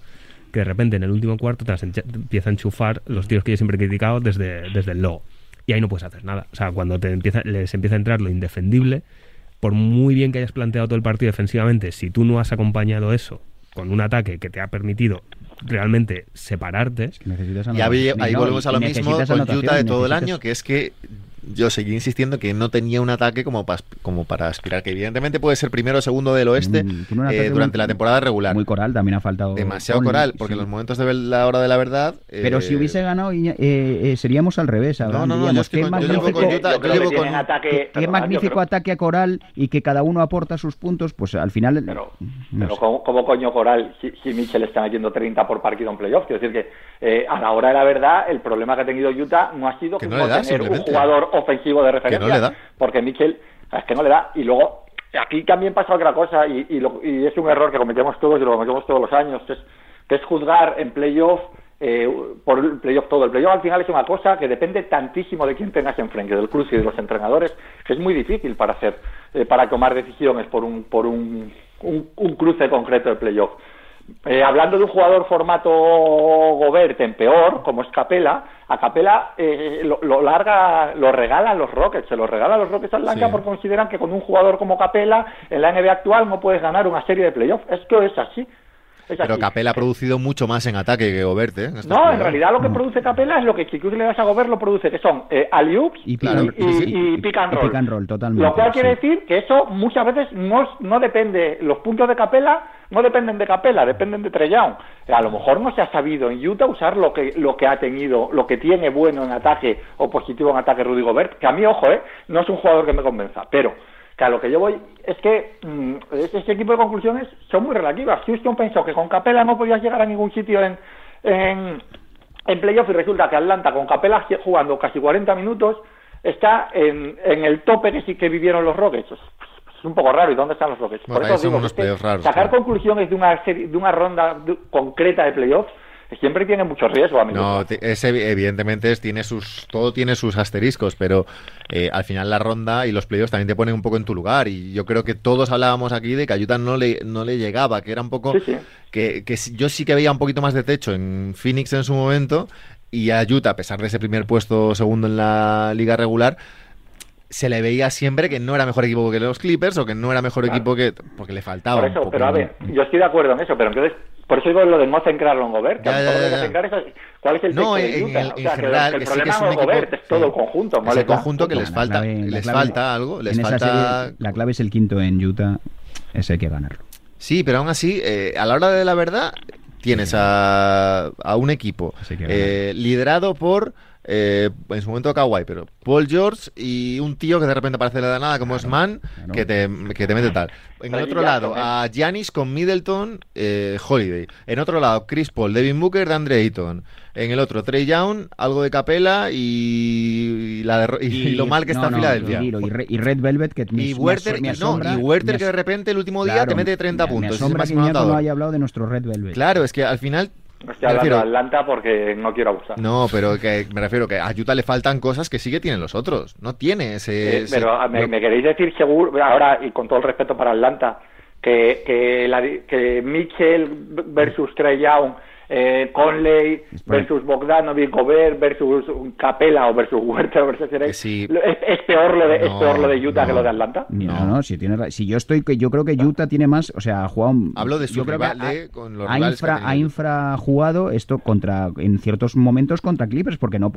que de repente en el último cuarto te las encha- te empieza a enchufar los tiros que yo siempre he criticado desde, desde el logo. Y ahí no puedes hacer nada. O sea, cuando te empieza, les empieza a entrar lo indefendible, por muy bien que hayas planteado todo el partido defensivamente, si tú no has acompañado eso con un ataque que te ha permitido realmente separarte, Que necesitas Y ahí, ahí volvemos a lo mismo con Utah de todo el año, que es que yo seguí insistiendo que no tenía un ataque como, pas- como para aspirar, que evidentemente puede ser primero o segundo del oeste Mm, eh, durante muy- la temporada regular. Muy coral, también ha faltado. Demasiado Conley, coral, porque sí. en los momentos de la hora de la verdad... Pero eh, si hubiese ganado, Iña- eh, eh, seríamos al revés. Abraham, no, no, yo con- yo llevo magnífico, con Utah- Yo yo creo que llevo tienen con- ataque... qué- perdona, magnífico creo- ataque a Coral y que cada uno aporta sus puntos, pues al final. Pero, no pero. ¿cómo, cómo coño Coral si, si Mitchell está metiendo 30 por partido en playoff? Quiero decir que eh, a la hora de la verdad el problema que ha tenido Utah no ha sido Que no tener un jugador ofensivo de referencia. no le da. Porque Mitchell es que no le da. Y luego aquí también pasa otra cosa y, y, lo- y es un error que cometemos todos y lo cometemos todos los años, que es, que es juzgar en playoff eh, por el playoff todo. El playoff al final es una cosa que depende tantísimo de quién tengas enfrente, del cruce y de los entrenadores, que es muy difícil para hacer, eh, para tomar decisiones por un, por un, un, cruce concreto de playoff. Eh, hablando de un jugador formato Gobert en peor, como es Capela, a Capela eh, lo, larga, lo regala a los Rockets, se lo regala a los Rockets Atlanta porque consideran que con un jugador como Capela en la NBA actual no puedes ganar una serie de playoffs. Esto es así. Pero Capela ha producido mucho más en ataque que Gobert, ¿eh? no, en realidad lo que produce Capela es lo que tú le das a Gobert lo produce, que son eh, y, pick and roll. totalmente, lo cual quiere decir que eso muchas veces no, no depende, los puntos de Capela no dependen de Capela, dependen de Young. A lo mejor no se ha sabido en Utah usar lo que, lo que ha tenido, lo que tiene bueno en ataque o positivo en ataque Rudy Gobert, que a mí, ojo, ¿eh? no es un jugador que me convenza, pero que a lo que yo voy es que mm, este equipo de conclusiones son muy relativas. Houston pensó que con Capela no podías llegar a ningún sitio en, en, en playoff y resulta que Atlanta con Capela jugando casi 40 minutos está en, en el tope que sí que vivieron los Rockets. Es un poco raro. ¿Y dónde están los Rockets? Por eso digo, sacar conclusiones de una, serie, de una ronda concreta de playoffs siempre tiene mucho riesgo. A no, es, evidentemente tiene sus, todo tiene sus asteriscos, pero eh, al final la ronda y los playoffs también te ponen un poco en tu lugar. Y yo creo que todos hablábamos aquí de que Ayuta no le, no le llegaba, que era un poco. Que, que yo sí que veía un poquito más de techo en Phoenix en su momento. Y a Utah, a pesar de ese primer puesto segundo en la liga regular, se le veía siempre que no era mejor equipo que los Clippers o que no era mejor equipo que. porque le faltaba. Por eso, pero a ver, yo estoy de acuerdo en eso, pero entonces por eso digo lo de no centrarlo en Gobert. Que ¿Cuál es el no, en, en, general, el, problema es, Gobert, es todo el conjunto. Es el conjunto que les falta, les falta algo. Les falta... la clave es el quinto en Utah, ese hay que ganarlo. Sí, pero aún así, eh, a la hora de la verdad, tienes a, a un equipo eh, liderado por eh, en su momento Kawhi, pero Paul George y un tío que de repente parece de nada, como es Man, que, te, que te mete tal. En el otro lado, a Giannis con Middleton, eh, Holiday. En otro lado, Chris Paul, Devin Booker, de Andre Ayton. En el otro, Trey Young, algo de Capela y, la y, lo mal que está Filadelfia. Y, Red Velvet, que y Werther, y Werther que de repente el último día te mete 30 puntos. Es no haya hablado de nuestro Red Velvet. Claro, es que al final Estoy hablando de Atlanta porque no quiero abusar. No, pero que me refiero que a Utah le faltan cosas que sí que tienen los otros. No tiene ese. pero Me, queréis decir seguro, ahora y con todo el respeto para Atlanta, que, que, la, que Mitchell versus Trey Young eh, Conley versus Bogdanovic, Gobert versus Capela o versus Huerta versus ¿Es, peor lo de, ¿Es peor lo de Utah que lo de Atlanta? No, no, si, tiene, si yo estoy, yo creo que Utah tiene más, o sea, ha jugado... Hablo de su rival, ha, con los ha, infra, ha infrajugado esto contra, en ciertos momentos contra Clippers, porque no,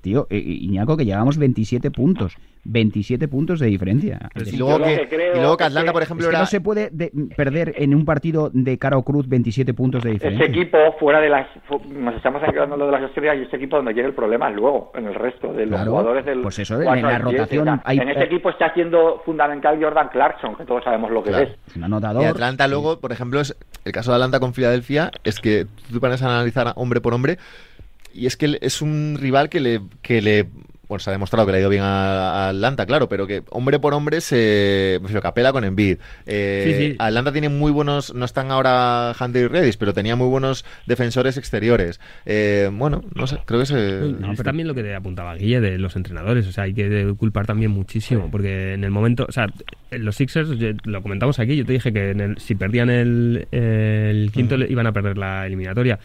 tío, eh, Iñaco, que llevamos 27 puntos, 27 puntos de diferencia. y, luego que, Atlanta, por ejemplo, no se puede perder en un partido de cara o cruz 27 puntos de diferencia. Ese equipo fue de las nos estamos hablando de las estrellas y este equipo donde llega el problema luego en el resto de los jugadores del pues eso en la rotación en ese equipo está haciendo fundamental Jordan Clarkson que todos sabemos lo que es. un anotador y Atlanta luego por ejemplo es el caso de Atlanta con Filadelfia es que tú te pones a analizar hombre por hombre y es que es un rival que le que le pues se ha demostrado que le ha ido bien a, Atlanta, claro, pero que hombre por hombre se. Prefiero Capela con Envid. Eh, Atlanta tiene muy buenos. No están ahora Hunter y Redis, pero tenía muy buenos defensores exteriores. Eh, bueno, no sé, creo que se. No, pero también lo que te apuntaba Guille de los entrenadores. O sea, hay que culpar también muchísimo, porque en el momento. O sea, los Sixers, lo comentamos aquí, yo te dije que si perdían el, el quinto, iban a perder la eliminatoria.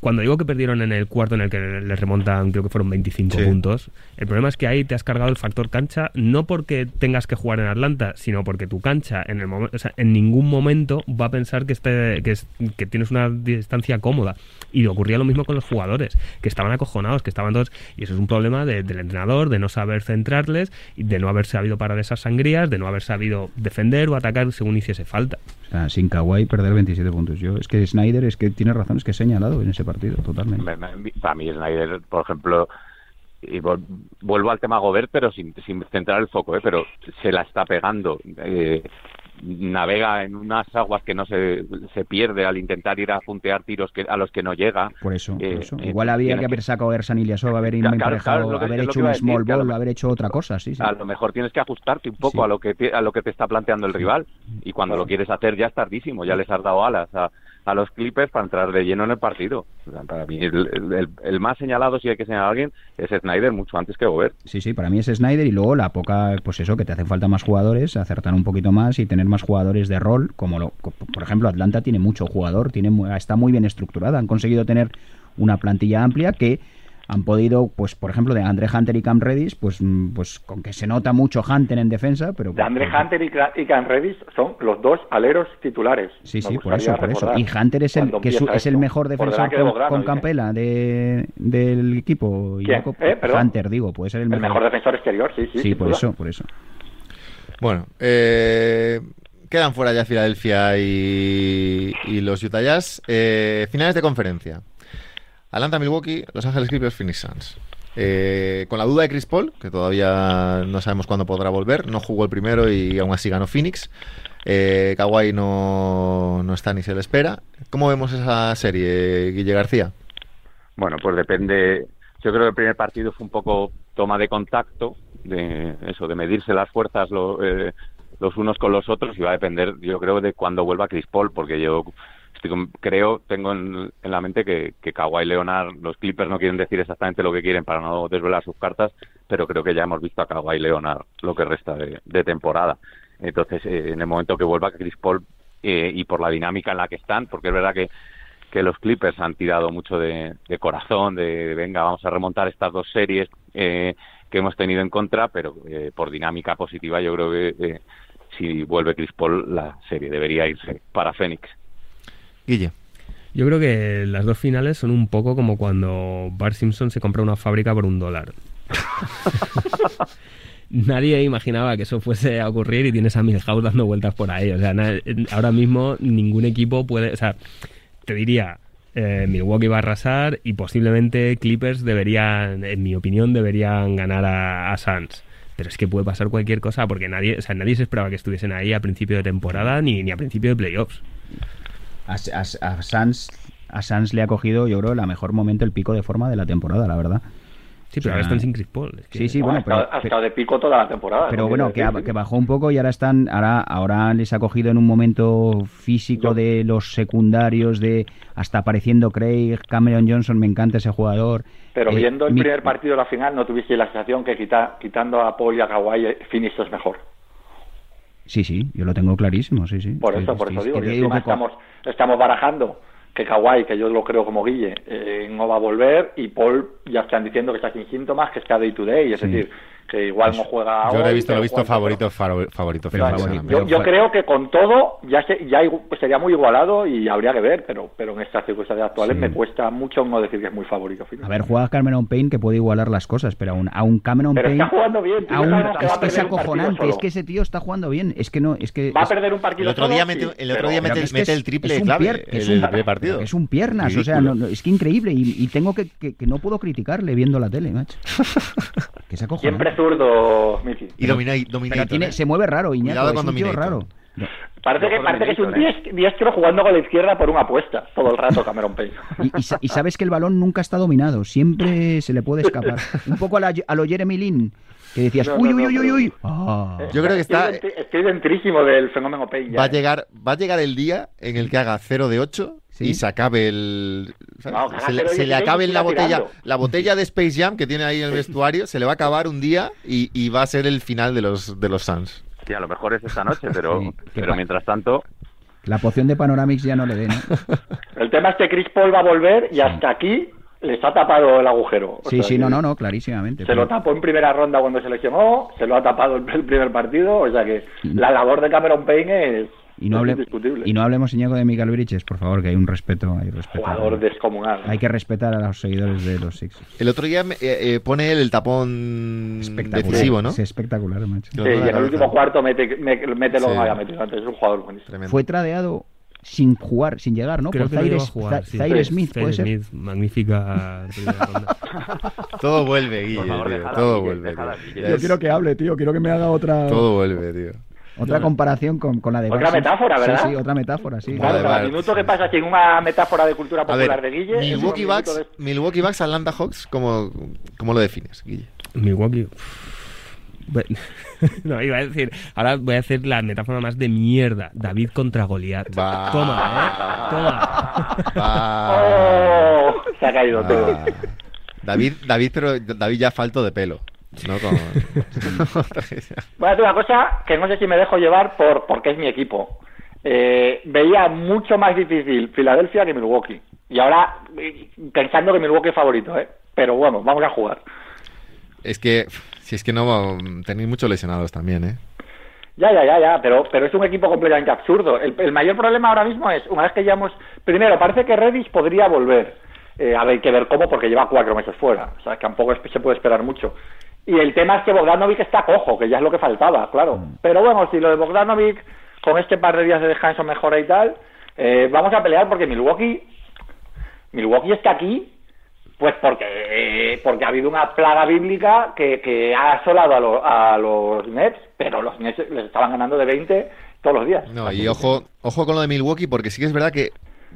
Cuando digo que perdieron en el cuarto en el que les remontan, creo que fueron 25 puntos, el problema es que ahí te has cargado el factor cancha, no porque tengas que jugar en Atlanta, sino porque tu cancha en el o sea, en ningún momento va a pensar que, esté, que, es, que tienes una distancia cómoda. Y ocurría lo mismo con los jugadores, que estaban acojonados, que estaban todos. Y eso es un problema del entrenador, de no saber centrarles, de no haber sabido parar esas sangrías, de no haber sabido defender o atacar según hiciese falta. O sea, sin Kawhi perder 27 puntos. Yo, es que Snyder es que tiene razón, es que he señalado en ese partido totalmente. Para mí Snyder, por ejemplo, y vuelvo al tema Gobert, pero sin, sin centrar el foco, ¿eh? pero se la está pegando. Eh, navega en unas aguas que no se, se pierde al intentar ir a puntear tiros que, a los que no llega. Por eso, eh, eh, igual había que haber sacado a Ersan Ilyasov, haber inventado, haber hecho un small ball, haber hecho otra cosa, sí, A lo mejor tienes que ajustarte un poco a lo que te, a lo que te está planteando el rival y cuando lo quieres hacer ya es tardísimo, ya les has dado alas a, a los Clippers para entrar de lleno en el partido. para mí, el, más señalado, si hay que señalar a alguien, es Snyder mucho antes que Gobert. Sí, sí, para mí es Snyder y luego la poca, pues eso, que te hacen falta más jugadores, acertar un poquito más y tener más jugadores de rol, como lo, por ejemplo Atlanta tiene mucho jugador, tiene, está muy bien estructurada, han conseguido tener una plantilla amplia que han podido, pues por ejemplo, de Andre Hunter y Cam Redis, pues, mm, pues con que se nota mucho Hunter en defensa, pero... De Andre Hunter y, Cam Redis son los dos aleros titulares. Sí, sí, por eso, por eso. Y Hunter es el, que es, el mejor defensor con, Campela de, del equipo. ¿Quién? ¿Eh? Hunter, digo, puede ser el mejor. El mejor defensor exterior, sí, sí. Sí, por eso, por eso. Bueno, eh, quedan fuera ya Filadelfia y, y los Utah Jazz. Eh, finales de conferencia. Atlanta, Milwaukee, Los Ángeles Clippers, Phoenix Suns. Eh, con la duda de Chris Paul, que todavía no sabemos cuándo podrá volver, no jugó el primero y aún así ganó Phoenix. Eh, Kawhi no, no está ni se le espera. ¿Cómo vemos esa serie, Guille García? Bueno, pues depende. Yo creo que el primer partido fue un poco toma de contacto, de eso, de medirse las fuerzas eh, los unos con los otros y va a depender, yo creo, de cuándo vuelva Chris Paul, porque yo creo, tengo en, la mente que, que Kawhi Leonard, los Clippers no quieren decir exactamente lo que quieren para no desvelar sus cartas, pero creo que ya hemos visto a Kawhi Leonard lo que resta de, temporada. Entonces, eh, en el momento que vuelva Chris Paul eh, y por la dinámica en la que están, porque es verdad que, los Clippers han tirado mucho de, corazón, de, venga, vamos a remontar estas dos series eh, que hemos tenido en contra, pero por dinámica positiva yo creo que si vuelve Chris Paul la serie debería irse para Phoenix. Guille. Yo creo que las dos finales son un poco como cuando Bart Simpson se compra una fábrica por un dólar. Nadie imaginaba que eso fuese a ocurrir y tienes a Milhouse dando vueltas por ahí. O sea, ahora mismo ningún equipo puede. O sea, te diría, eh, Milwaukee va a arrasar y posiblemente Clippers deberían, en mi opinión, deberían ganar a, a Suns. Pero es que puede pasar cualquier cosa porque nadie, o sea, nadie se esperaba que estuviesen ahí a principio de temporada ni, ni a principio de playoffs a, a, Sans, a Sans le ha cogido, yo creo, el mejor momento, el pico de forma de la temporada, la verdad. Sí, pero ahora están sin Chris Paul. Sí, sí, bueno, pero, ha estado de pico toda la temporada. Pero bueno, que, bajó un poco y ahora están, ahora, ahora les ha cogido en un momento físico de los secundarios, de hasta apareciendo Craig, Cameron Johnson, me encanta ese jugador. Pero eh, viendo el primer partido de la final, ¿no tuviste la sensación que quitando a Paul y a Kawhi, Finis es mejor? Sí, sí, yo lo tengo clarísimo, sí, sí. Por eso, por eso digo, que estamos, estamos barajando que Kawhi, que yo lo creo como Guille, eh, no va a volver y Paul ya están diciendo que está sin síntomas, que está day to day, es decir, que igual no juega Yo lo he visto, lo he visto favorito, favorito, Yo, creo que con todo ya, ya sería muy igualado y habría que ver, pero, pero en estas circunstancias actuales me cuesta mucho no decir que es muy favorito. A ver, juega Cameron Payne que puede igualar las cosas, pero aún, un Cameron pero Payne... está jugando bien. es que es acojonante, es que ese tío está jugando bien, es que no... Es que Va a perder un partido El otro día, mete, el, otro día mete, el triple clave es un, partido. Es un piernas, o sea, es que increíble y, tengo que, que, no puedo criticarle viendo la tele, macho. que se. Siempre zurdo y domina, domina tiene, se mueve raro, Iñaco, es un raro. Parece que, parece que es un diestro jugando con la izquierda por una apuesta todo el rato Cameron Payne. Y, sabes que el balón nunca está dominado, siempre se le puede escapar. Un poco a, lo Jeremy Lin, que decías, uy, uy, uy, uy, uy, ah. Yo creo que está... Estoy dentrísimo del fenómeno Payne. Va a, llegar, va a llegar el día en el que haga 0 de 8 y se acabe el. se, le, acabe la botella, la botella de Space Jam que tiene ahí en el vestuario, se le va a acabar un día y, va a ser el final de los, de los Suns. Sí, a lo mejor es esta noche, pero, pero mientras tanto. La poción de Panoramix ya no le den. El tema es que Chris Paul va a volver y hasta aquí les ha tapado el agujero. sí, sí, no, no, no, clarísimamente. Se lo tapó en primera ronda cuando se lesionó, se lo ha tapado el primer partido, o sea que la labor de Cameron Payne es y no, y no hablemos, Iñaco, de Miguel Bridges, por favor, que hay un respeto. Hay respeto Jugador descomunal. Hay que respetar a los seguidores de los Sixers. El otro día eh, eh, pone el tapón decisivo, ¿no? Es espectacular, macho. Sí, y en el último cuarto mete, mete lo que había metido antes. Es un jugador buenísimo. Fue tradeado sin jugar, sin llegar, ¿no? Creo Por jugar, Zaire Smith, ¿puede Smith, magnífica todo vuelve, Guille, todo vuelve. Yo quiero que hable, tío, quiero que me haga otra... Todo vuelve, tío. Otra comparación con, con la de Otra metáfora, ¿verdad? Sí, sí, otra metáfora, sí. Claro, cada minuto que pasa aquí en una metáfora de cultura popular de Guille. Milwaukee Bucks, Milwaukee Bucks, Atlanta Hawks, ¿cómo, ¿cómo lo defines, Guille? Milwaukee. no, iba a decir, ahora voy a hacer la metáfora más de mierda. David contra Goliat. Va. Toma, ¿eh? Toma. Va. ¡Oh! Se ha caído todo. David, David, pero David ya falto de pelo. No con... Voy a decir una cosa que no sé si me dejo llevar por porque es mi equipo. Eh, veía mucho más difícil Filadelfia que Milwaukee. Y ahora eh, pensando que Milwaukee es favorito, ¿eh? Pero bueno, vamos a jugar. es que, si es que no tenéis muchos lesionados también, ¿eh? Ya, ya, ya, ya, pero, pero es un equipo completamente absurdo. El, el mayor problema ahora mismo es, una vez que hemos... Primero, parece que Redis podría volver. Eh, a ver, hay que ver cómo, porque lleva cuatro meses fuera. O sea, que tampoco es- se puede esperar mucho. Y el tema es que Bogdanovic está cojo, que ya es lo que faltaba, claro. Pero bueno, si lo de Bogdanovic, con este par de días de descanso mejora y tal, eh, vamos a pelear porque Milwaukee... Milwaukee está aquí pues porque, eh, porque ha habido una plaga bíblica que, que ha asolado a, lo- a los Nets, pero los Nets les estaban ganando de 20 todos los días. No, y ojo, ojo con lo de Milwaukee, porque sí que es verdad que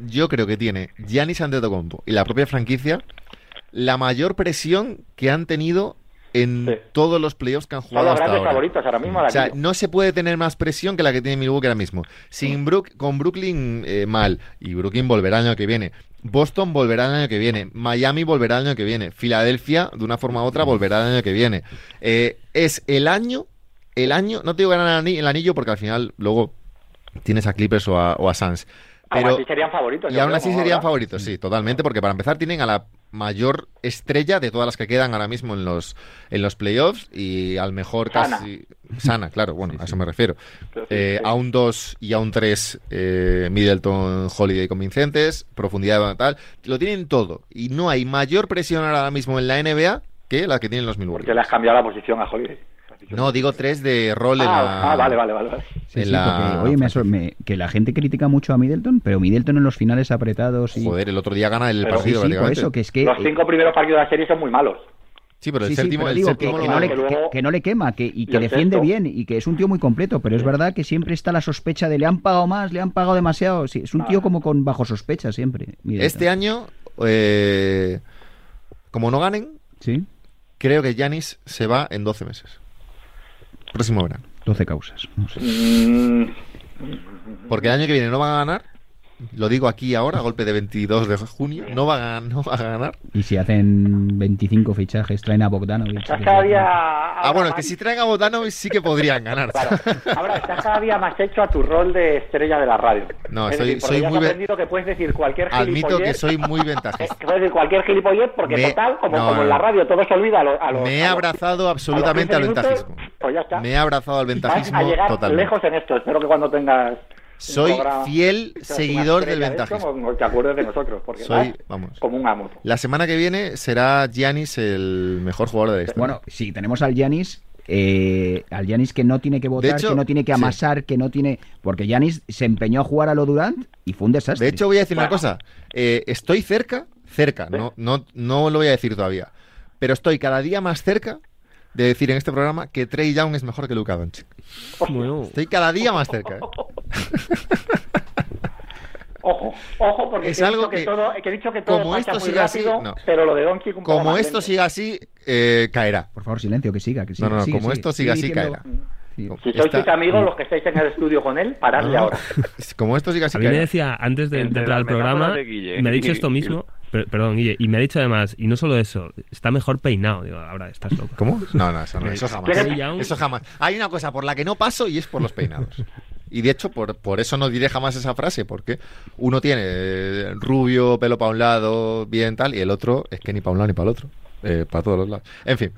yo creo que tiene Giannis Antetokounmpo y la propia franquicia la mayor presión que han tenido en Sí. todos los playoffs que han Son jugado los grandes ahora. favoritos ahora mismo. al O sea, no se puede tener más presión que la que tiene Milwaukee ahora mismo. Sin Brook, con Brooklyn eh, mal, y Brooklyn volverá el año que viene. Boston volverá el año que viene. Miami volverá el año que viene. Filadelfia, de una forma u otra, volverá el año que viene. Eh, es el año, el año, no te digo ganar el ani- el anillo porque al final luego tienes a Clippers o a, o a Suns. Aún Pero, así serían favoritos. y aún así serían favoritos, sí, totalmente, porque para empezar tienen a la mayor estrella de todas las que quedan ahora mismo en los en los playoffs y al mejor Sana. casi sana, claro, bueno, a eso me refiero. Sí, Eh, sí. A un 2 y a un 3 Middleton, Holiday convincentes, profundidad tal, lo tienen todo y no hay mayor presión ahora mismo en la NBA que la que tienen los Milwaukee. Porque le has cambiado la posición a Holiday. No, digo 3 de rol en ah, la ah, vale, vale, vale. vale. Sí, en sí, la porque, oye, me aso- me- que la gente critica mucho a Middleton, pero Middleton en los finales apretados y... Joder, el otro día gana el Pero Sí, partido sí, por eso, que es que... Los cinco primeros partidos de la serie son muy malos. Sí, pero el Sí, sí, séptimo, pero el digo que, séptimo que lo no le, gana. que luego- que- que no le quema, que, y que defiende sexto. bien y que es un tío muy completo, pero es verdad que siempre está la sospecha de le han pagado más, le han pagado demasiado. Sí, es un tío Ah. como con bajo sospecha siempre. Este año, eh, como no ganen, Sí, creo que Yanis se va en 12 meses. Próximo verano. 12 causas. no sé. Mm, Porque el año que viene no van a ganar. Lo digo aquí ahora, a golpe de 22 de junio. No van a, no van a ganar. Y si hacen 25 fichajes, traen a Bogdanovic. estás que- cada día... Ah, bueno, es que si traen a Botanovic sí que podrían ganar. Claro. Ahora estás cada día más hecho a tu rol de estrella de la radio. No, Es soy- decir, soy ya has muy ve- aprendido que puedes decir cualquier Admito que soy muy ventajista. que puedes decir cualquier gilipollez porque Me- total, como, no, como en la radio todo se olvida a, lo- a los... Me he abrazado a absolutamente 15 al ventajismo. Pues ya está. Me he abrazado al Vas ventajismo a llegar totalmente. lejos en esto. Espero que cuando tengas... Soy fiel seguidor del ventajismo. no te acuerdes de nosotros, porque Soy, vas vamos. como un amo. La semana que viene será Giannis el mejor jugador de la historia. Bueno, sí, tenemos al Yanis. Eh, al Yanis que no tiene que votar, hecho, que no tiene que sí. amasar, que no tiene. Porque Yanis se empeñó a jugar a lo Durant y fue un desastre. De hecho, voy a decir una cosa. Eh, estoy cerca, cerca, no, no, no lo voy a decir todavía, pero estoy cada día más cerca de decir en este programa que Trey Young es mejor que Luka Doncic. Bueno, Estoy cada día más cerca. ¿eh? Ojo, ojo, porque Es algo dicho que, que- todo, que he dicho que todo como esto muy siga así, rápido, no. pero lo de poco Como esto lento. siga así, eh, caerá. Por favor, silencio, que siga, que siga. No, no, sigue, como sigue. esto siga Sigue así, diciendo- caerá. Sí. Si sois sus amigos, los que estáis en el estudio con él, paradle ahora. Como esto siga así, a mí me decía antes de, entrar al programa, de Guille me ha dicho y- esto mismo, per- perdón, Guille, y me ha dicho además, y no solo eso, está mejor peinado. Digo, ahora estás loco. ¿Cómo? No, no, eso, no, eso jamás. Eso jamás. Hay una cosa por la que no paso y es por los peinados. Y de hecho, por, por eso no diré jamás esa frase, porque uno tiene eh, rubio, pelo para un lado, bien tal, y el otro es que ni para un lado ni para el otro. Eh, para todos los lados. En fin.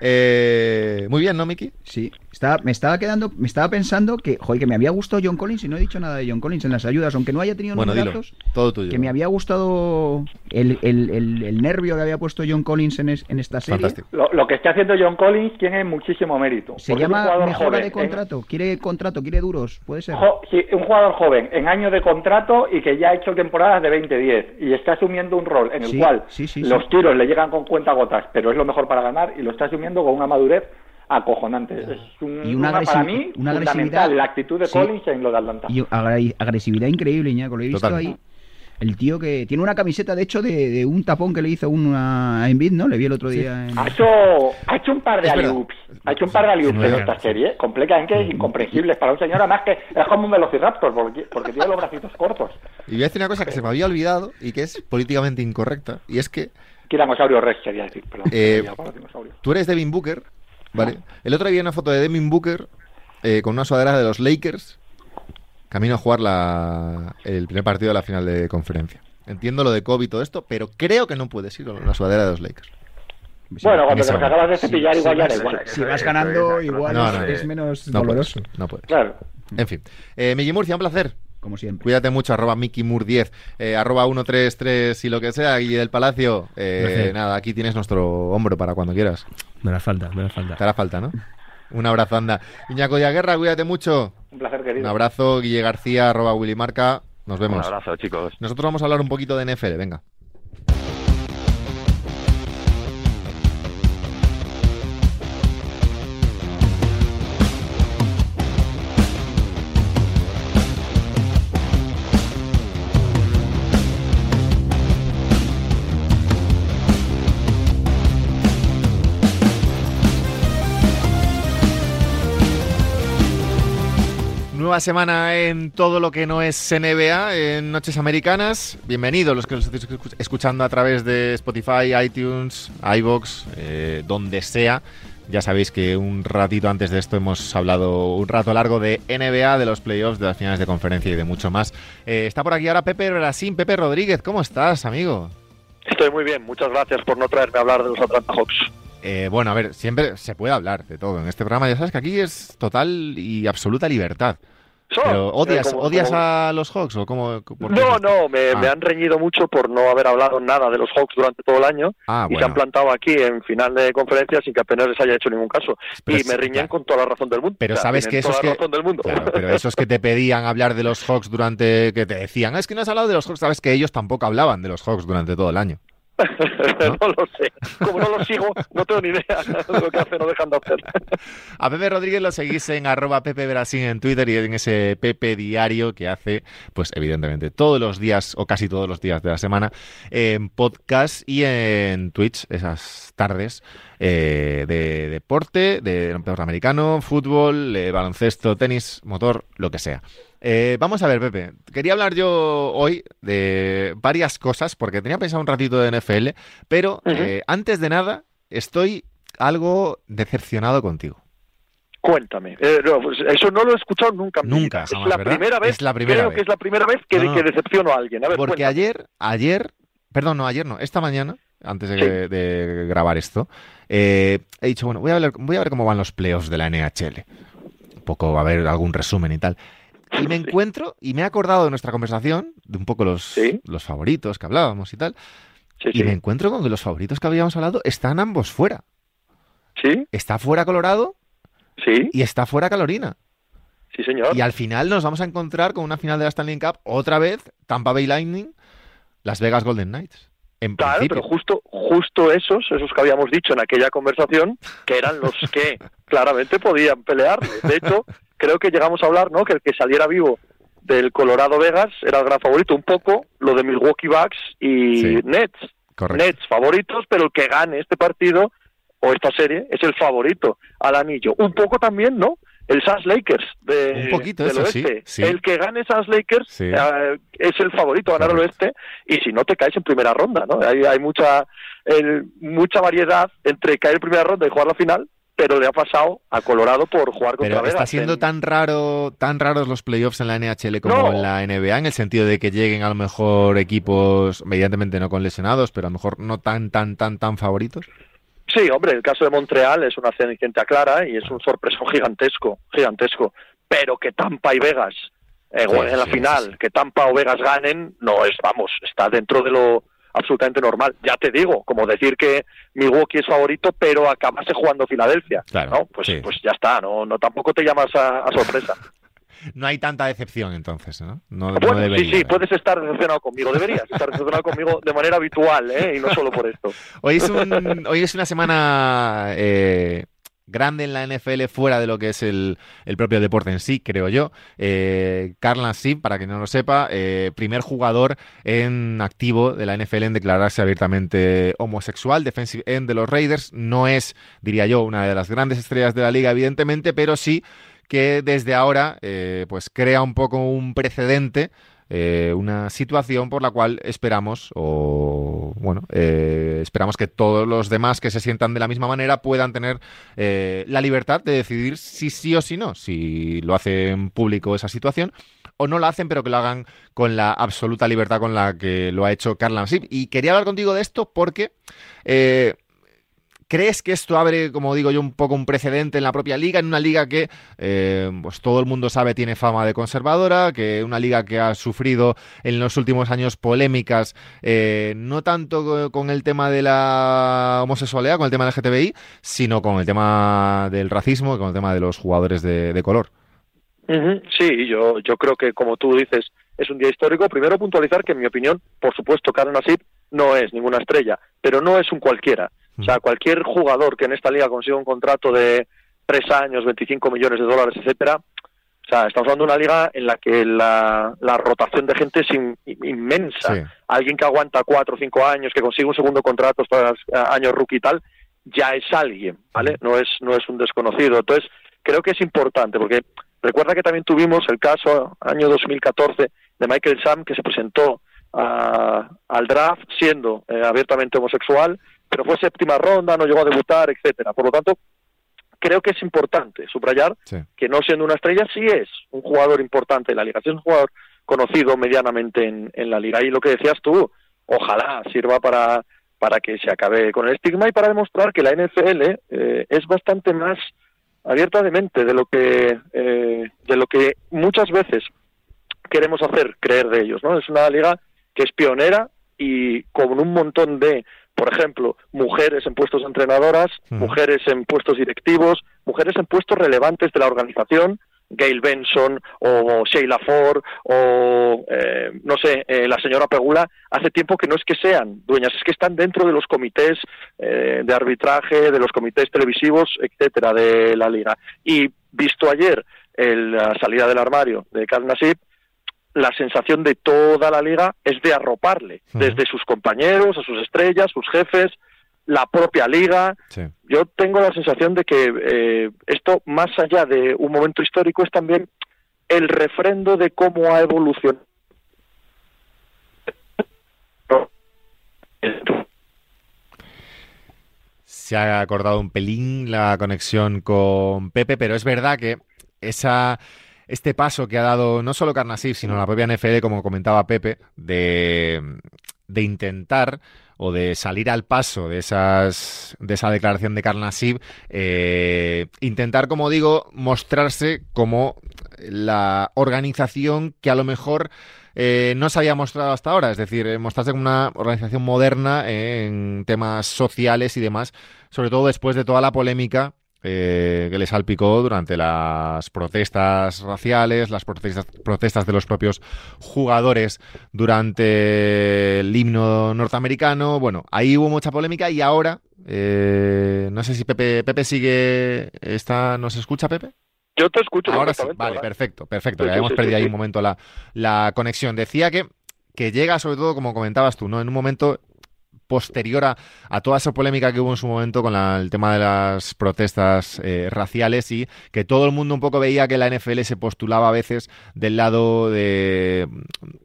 Eh, muy bien, ¿no, Miki? Sí, estaba, me estaba quedando, me estaba pensando que, joder, que me había gustado John Collins y no he dicho nada de John Collins en las ayudas, aunque no haya tenido Bueno, dilo. numerazos, Todo tuyo. que me había gustado el, el- el- el nervio que había puesto John Collins en, es- en esta serie. Fantástico. Lo, lo que está haciendo John Collins tiene muchísimo mérito. Se llama mejora joven, de en- contrato, quiere contrato, quiere duros, puede ser. jo- sí, un jugador joven en año de contrato y que ya ha hecho temporadas de 20-10 y está asumiendo un rol en el Sí, cual sí, sí, los sí. tiros le llegan con cuentagotas, pero es lo mejor para ganar y lo está asumiendo con una madurez acojonante. Es un, Y una una, para mí una fundamental agresividad. la actitud de Sí. Collins en lo de Atlanta. Y agresividad increíble, Iñaco, lo he visto Total. ahí. El tío que tiene una camiseta, de hecho, de, un tapón que le hizo una a Embiid, ¿no? Le vi el otro día. Ha, hecho, ha hecho un par de aliups. Ha hecho un par de aliups en esta serie, completamente incomprensibles para un señor, además que es como un velociraptor, porque, porque tiene los bracitos cortos. Y voy a decir una cosa que se me había olvidado y que es políticamente incorrecta, y es que... Tiranosaurio Rex, quería decir, perdón. Eh, tú eres Devin Booker, ¿vale? El otro día vi una foto de Devin Booker eh, con una sudadera de los Lakers camino a jugar la, el primer partido de la final de conferencia. Entiendo lo de COVID y todo esto, pero creo que no puedes ir con la sudadera de los Lakers. Bueno, cuando te acabas de cepillar, igual ya da igual. Si vas ganando, igual es, menos doloroso. no puedes. Claro. En fin. Eh, Miki Murcia, un placer. Como siempre. Cuídate mucho, arroba MikiMur10, eh, arroba 133 y lo que sea, y del Palacio. Eh, nada, aquí tienes nuestro hombro para cuando quieras. Me da falta, me da falta. Te hará falta, ¿no? Un abrazo, anda. Iñaco de Guerra, cuídate mucho. Un placer, querido. Un abrazo, Guille García, arroba Willy Marca. Nos vemos. Un abrazo, chicos. Nosotros vamos a hablar un poquito de NFL, venga. Nueva semana en todo lo que no es NBA, en Noches Americanas. Bienvenidos los que nos estéis escuchando a través de Spotify, iTunes, iBox, eh, donde sea. Ya sabéis que un ratito antes de esto hemos hablado un rato largo de NBA, de los playoffs, de las finales de conferencia y de mucho más. Eh, está por aquí ahora Pepe Brasín. Pepe Rodríguez, ¿cómo estás, amigo? Estoy muy bien, muchas gracias por no traerme a hablar de los Atlanta Hawks. Eh, bueno, a ver, siempre se puede hablar de todo. En este programa ya sabes que aquí es total y absoluta libertad. Pero odias, odias a los Hawks o cómo? No, no, me, ah. han reñido mucho por no haber hablado nada de los Hawks durante todo el año ah, y se han plantado aquí en final de conferencia sin que apenas les haya hecho ningún caso. y me riñen con toda la razón del mundo. Pero sabes que esos que pero esos que te pedían hablar de los Hawks durante que te decían, es que no has hablado de los Hawks, sabes que ellos tampoco hablaban de los Hawks durante todo el año. ¿No? lo sé. Como no lo sigo, no tengo ni idea de lo que hacen o dejan de hacer. A Pepe Rodríguez lo seguís en arroba Pepe Brasil en Twitter y en ese Pepe diario que hace, pues evidentemente, todos los días o casi todos los días de la semana en podcast y en Twitch, esas tardes eh, de deporte, de deporte americano, fútbol, eh, baloncesto, tenis, motor, lo que sea. Eh, vamos a ver, Pepe. Quería hablar yo hoy de varias cosas, porque tenía pensado un ratito de NFL, pero eh, antes de nada, estoy algo decepcionado contigo. Cuéntame. Eh, pues eso no lo he escuchado nunca. Nunca. es la primera vez. Es la primera creo que es la primera vez que, decepciono a alguien. porque ayer, ayer, perdón, no, ayer no, esta mañana, antes de, grabar esto, he dicho, bueno, voy a, ver, voy a ver cómo van los playoffs de la NHL. Un poco, va a haber algún resumen y tal. Y me encuentro, y me he acordado de nuestra conversación, de un poco los, los favoritos que hablábamos y tal. y me encuentro con que los favoritos que habíamos hablado están ambos fuera. Sí. Está fuera Colorado. Sí. Y está fuera Carolina. Sí, señor. Y al final nos vamos a encontrar con una final de la Stanley Cup, otra vez, Tampa Bay Lightning, Las Vegas Golden Knights. En claro, pero justo, justo esos, esos que habíamos dicho en aquella conversación, que eran los que claramente podían pelear. De hecho, creo que llegamos a hablar, ¿no? Que el que saliera vivo del Colorado Vegas era el gran favorito, un poco lo de Milwaukee Bucks y Nets. Nets favoritos, pero el que gane este partido o esta serie es el favorito al anillo. Un poco también, ¿no? El Suns Lakers de, un poquito del oeste. Sí, El que gane Suns Lakers eh, es el favorito a ganar el oeste y si no te caes en primera ronda, ¿no? Hay, hay mucha mucha variedad entre caer en primera ronda y jugar la final pero le ha pasado a Colorado por jugar contra Pero está siendo tan raro, tan raros los playoffs en la NHL como en la NBA, en el sentido de que lleguen a lo mejor equipos, evidentemente no con lesionados, pero a lo mejor no tan, tan, tan, tan favoritos. Sí, hombre, el caso de Montreal es una cenicienta clara y es un sorpreso gigantesco, gigantesco. Pero que Tampa y Vegas eh, en la final, que Tampa o Vegas ganen, no es, vamos, está dentro de lo absolutamente normal. Ya te digo, como decir que Milwaukee es favorito, pero acabase jugando Filadelfia. ¿no? Pues, pues ya está, no, no tampoco te llamas a, sorpresa. no hay tanta decepción entonces, ¿no? no, bueno, sí, sí, puedes estar decepcionado conmigo, deberías estar decepcionado conmigo de manera habitual, ¿eh? Y no solo por esto. Hoy es, un, hoy es una semana eh, grande en la NFL fuera de lo que es el, propio deporte en sí, creo yo. Eh, Carl para quien no lo sepa, eh, primer jugador en activo de la NFL en declararse abiertamente homosexual, defensive end de los Raiders. No es, diría yo, una de las grandes estrellas de la liga, evidentemente, pero sí que desde ahora eh, pues crea un poco un precedente eh, una situación por la cual esperamos, o bueno, eh, esperamos que todos los demás que se sientan de la misma manera puedan tener la libertad de decidir si sí o si no, si lo hacen público esa situación o no lo hacen, pero que lo hagan con la absoluta libertad con la que lo ha hecho Carla Masip. Y quería hablar contigo de esto porque ¿Crees que esto abre, como digo yo, un poco un precedente en la propia liga, en una liga que eh, pues todo el mundo sabe tiene fama de conservadora, que una liga que ha sufrido en los últimos años polémicas, eh, no tanto con el tema de la homosexualidad, con el tema del LGTBI, sino con el tema del racismo y con el tema de los jugadores de, color? Sí, yo, yo creo que como tú dices, es un día histórico. Primero puntualizar que en mi opinión, por supuesto, Karen Asip no es ninguna estrella, pero no es un cualquiera. O sea, cualquier jugador que en esta liga consiga un contrato de tres años, 25 millones de dólares, etcétera, o sea, estamos hablando de una liga en la que la, rotación de gente es inmensa. Alguien que aguanta cuatro o cinco años, que consigue un segundo contrato para años rookie y tal, ya es alguien, ¿vale? No es, no es un desconocido. Entonces, creo que es importante, porque recuerda que también tuvimos el caso, año 2014, de Michael Sam, que se presentó al draft siendo eh, abiertamente homosexual pero fue séptima ronda, no llegó a debutar, etcétera. Por lo tanto, creo que es importante subrayar que no siendo una estrella sí es un jugador importante en la liga, sí es un jugador conocido medianamente en, en la liga. Y lo que decías tú, ojalá sirva para, para que se acabe con el estigma y para demostrar que la NFL eh, es bastante más abierta de mente de lo que eh, de lo que muchas veces queremos hacer creer de ellos, ¿no? Es una liga que es pionera y con un montón de por ejemplo, mujeres en puestos entrenadoras, mujeres en puestos directivos, mujeres en puestos relevantes de la organización, Gail Benson o Sheila Ford o, eh, no sé, eh, la señora Pegula, hace tiempo que no es que sean dueñas, es que están dentro de los comités eh, de arbitraje, de los comités televisivos, etcétera, de la liga. Y visto ayer la salida del armario de Carl Nassib, la sensación de toda la liga es de arroparle, desde sus compañeros, a sus estrellas, sus jefes, la propia liga. Yo tengo la sensación de que eh, esto, más allá de un momento histórico, es también el refrendo de cómo ha evolucionado. Se ha acordado un pelín la conexión con Pepe, pero es verdad que esa este paso que ha dado no solo Carnasif, sino la propia NFL, como comentaba Pepe, de, intentar o de salir al paso de esas de esa declaración de Carnasib, eh, intentar, como digo, mostrarse como la organización que a lo mejor eh, no se había mostrado hasta ahora, es decir, eh, mostrarse como una organización moderna en temas sociales y demás, sobre todo después de toda la polémica eh, que le salpicó durante las protestas raciales, las protestas, protestas de los propios jugadores durante el himno norteamericano. Bueno, ahí hubo mucha polémica y ahora, eh, no sé si Pepe, Pepe sigue, está, ¿nos escucha Pepe? Yo te escucho. Ahora sí, vale, perfecto, perfecto. ya hemos perdido ahí un momento la, la conexión. Decía que que llega sobre todo, como comentabas tú, ¿no? En un momento posterior a, toda esa polémica que hubo en su momento con el tema de las protestas eh, raciales y que todo el mundo un poco veía que la NFL se postulaba a veces del lado de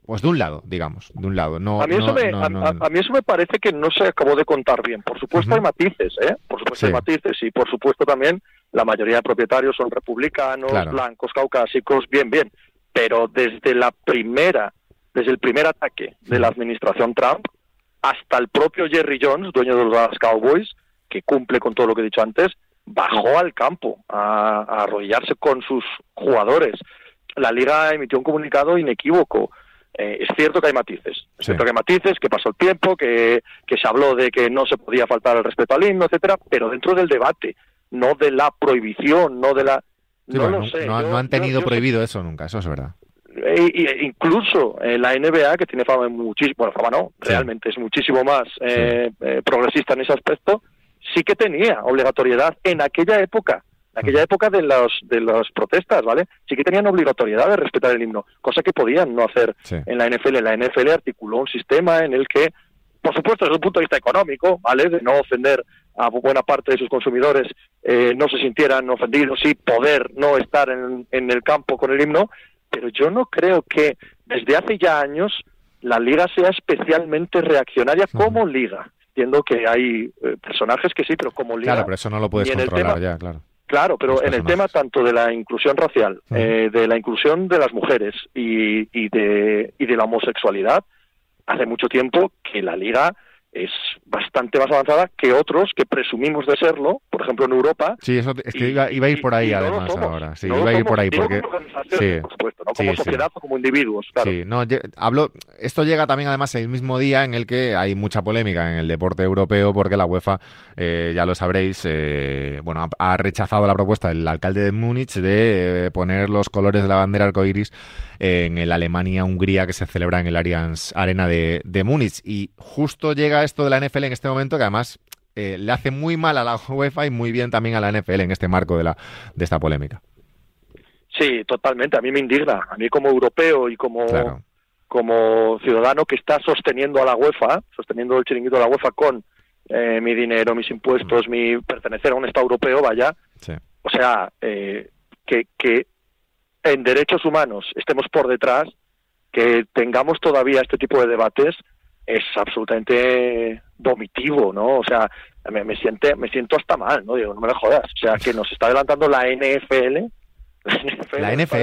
pues de un lado digamos de un lado no a mí, eso, me, a, mí eso me parece que no se acabó de contar bien. Por supuesto hay matices eh por supuesto hay matices y por supuesto también la mayoría de propietarios son republicanos blancos caucásicos bien bien. Pero desde la primera desde el primer ataque de la administración Trump hasta el propio Jerry Jones, dueño de los Dallas Cowboys, que cumple con todo lo que he dicho antes, bajó al campo a, arrodillarse con sus jugadores. La liga emitió un comunicado inequívoco. Eh, es cierto que hay matices, es cierto que hay matices, que pasó el tiempo, que, que se habló de que no se podía faltar el respeto al himno, etcétera, pero dentro del debate, no de la prohibición, no de la no, lo sé. no, han tenido prohibido eso nunca, eso es verdad. E, incluso en la NBA, que tiene fama muchísimo, bueno, fama no, realmente es muchísimo más eh, eh, progresista en ese aspecto, sí que tenía obligatoriedad en aquella época, en aquella época de los de las protestas, ¿vale? Sí que tenían obligatoriedad de respetar el himno, cosa que podían no hacer Sí. en la NFL. La NFL articuló un sistema en el que, por supuesto, desde un punto de vista económico, ¿vale? De no ofender a buena parte de sus consumidores, eh, no se sintieran ofendidos y poder no estar en, en el campo con el himno, pero yo no creo que desde hace ya años la liga sea especialmente reaccionaria como liga. Entiendo que hay eh, personajes que sí, pero como liga. Claro, pero eso no lo puedes y en el controlar tema- ya, claro. Claro, pero en el tema tanto de la inclusión racial, eh, de la inclusión de las mujeres y, y de, y de la homosexualidad, hace mucho tiempo que la liga es bastante más avanzada que otros que presumimos de serlo, por ejemplo en Europa. Sí, eso es que y- iba, iba a ir por ahí y además ahora. Sí, no iba a ir por ahí porque sí, por supuesto, no sí, como sí. sociedad o como individuos, claro. Sí, no, hablo, esto llega también además el mismo día en el que hay mucha polémica en el deporte europeo porque la UEFA, eh, ya lo sabréis, eh, bueno, ha, ha rechazado la propuesta del alcalde de Múnich de eh, poner los colores de la bandera arcoiris en el Alemania-Hungría que se celebra en el Allianz Arena de, de Múnich. Y justo llega esto de la NFL en este momento que además eh, le hace muy mal a la UEFA y muy bien también a la NFL en este marco de, la, de esta polémica. Sí, totalmente. A mí me indigna. A mí como europeo y como, Claro. como ciudadano que está sosteniendo a la UEFA, sosteniendo el chiringuito de la UEFA con eh, mi dinero, mis impuestos, mi pertenecer a un Estado europeo, vaya. Sí. O sea, eh, que, que en derechos humanos estemos por detrás, que tengamos todavía este tipo de debates, es absolutamente vomitivo, ¿no? O sea, me, me, siente, me siento hasta mal, ¿no? Digo, no me lo jodas. O sea, que nos está adelantando la NFL. La NFL,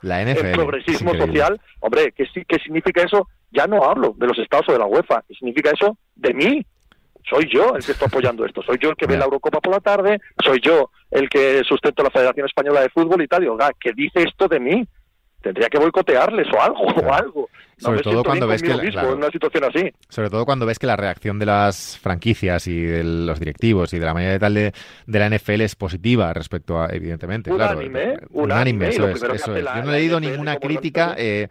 La NFL, ¿eh? el progresismo social. Hombre, ¿qué, ¿qué significa eso? Ya no hablo de los estados o de la UEFA. ¿Qué significa eso? De mí. Soy yo el que está apoyando esto. Soy yo el que ve la Eurocopa por la tarde. Soy yo el que sustento la Federación Española de Fútbol y tal. Digo, "Oiga, ¿qué dice esto de mí? Tendría que boicotearles o algo, o algo. No Sobre todo cuando ves que la- mismo claro. en una situación así. Sobre todo cuando ves que la reacción de las franquicias y de los directivos y de la mayoría de tal de, de la NFL es positiva respecto a, evidentemente, Unánime, claro. Unánime, y eso es, eso es. la- Yo no he leído NFL ninguna crítica eh,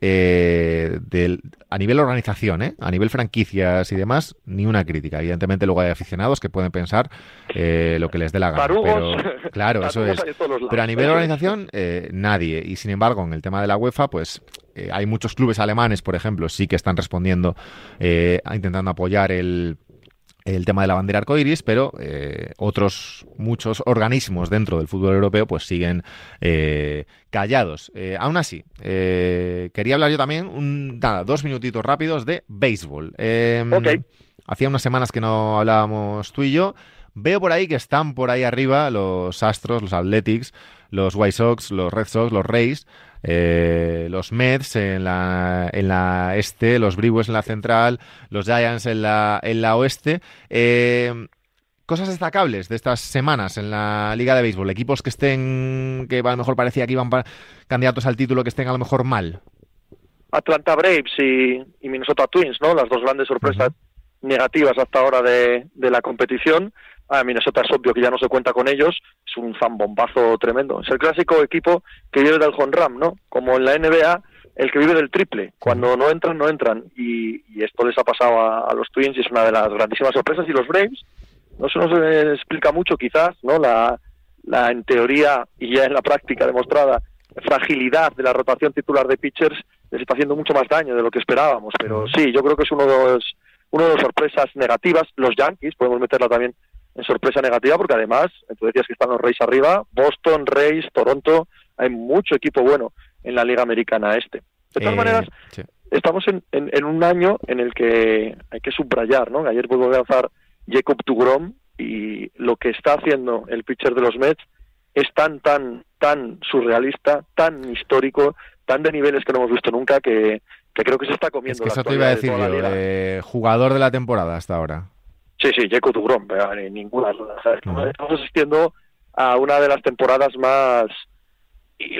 eh, del- a nivel organización, ¿eh? a nivel franquicias y demás, ni una crítica. Evidentemente luego hay aficionados que pueden pensar eh, lo que les dé la gana. Tarugos. Pero, claro, eso es. Pero a nivel es. organización, eh, nadie. Y sin embargo, en el tema de la UEFA, pues eh, hay muchos clubes alemanes, por ejemplo, sí que están respondiendo, eh, intentando apoyar el, el tema de la bandera arcoiris, pero eh, otros muchos organismos dentro del fútbol europeo pues siguen eh, callados. Eh, aún así, eh, quería hablar yo también, un, nada, dos minutitos rápidos de béisbol. Ok. Hacía unas semanas que no hablábamos tú y yo. Veo por ahí que están por ahí arriba los Astros, los Athletics, los White Sox, los Red Sox, los Rays, eh, los Mets en la, en la este, los Brewers en la central, los Giants en la, en la oeste. Eh, cosas destacables de estas semanas en la Liga de Béisbol. Equipos que estén, que a lo mejor parecía que iban candidatos al título, que estén a lo mejor mal. Atlanta Braves y, y Minnesota Twins, ¿no? Las dos grandes sorpresas negativas hasta ahora de, de la competición. A Minnesota es obvio que ya no se cuenta con ellos, es un zambombazo tremendo. Es el clásico equipo que vive del home run, ¿no? Como en la NBA, el que vive del triple. Cuando no entran, no entran. Y, y esto les ha pasado a, a los Twins y es una de las grandísimas sorpresas. Y los Braves, no se nos explica mucho quizás, ¿no? La, la en teoría y ya en la práctica demostrada fragilidad de la rotación titular de pitchers les está haciendo mucho más daño de lo que esperábamos. Pero sí, yo creo que es uno de los, uno de las sorpresas negativas. Los Yankees, podemos meterla también en sorpresa negativa, porque además, tú decías que están los Rays arriba, Boston, Rays, Toronto, hay mucho equipo bueno en la Liga Americana Este. De todas Eh, maneras, sí. estamos en, en, en un año en el que hay que subrayar, ¿no? Ayer a lanzar Jacob Tugrom y lo que está haciendo el pitcher de los Mets es tan, tan, tan surrealista, tan histórico, tan de niveles que no hemos visto nunca que, que creo que se está Es comiendo que la eso te iba a decir de yo, eh, jugador de la temporada hasta ahora. Sí, sí, Jacob Tugrom, pero en ninguna duda. Estamos asistiendo a una de las temporadas más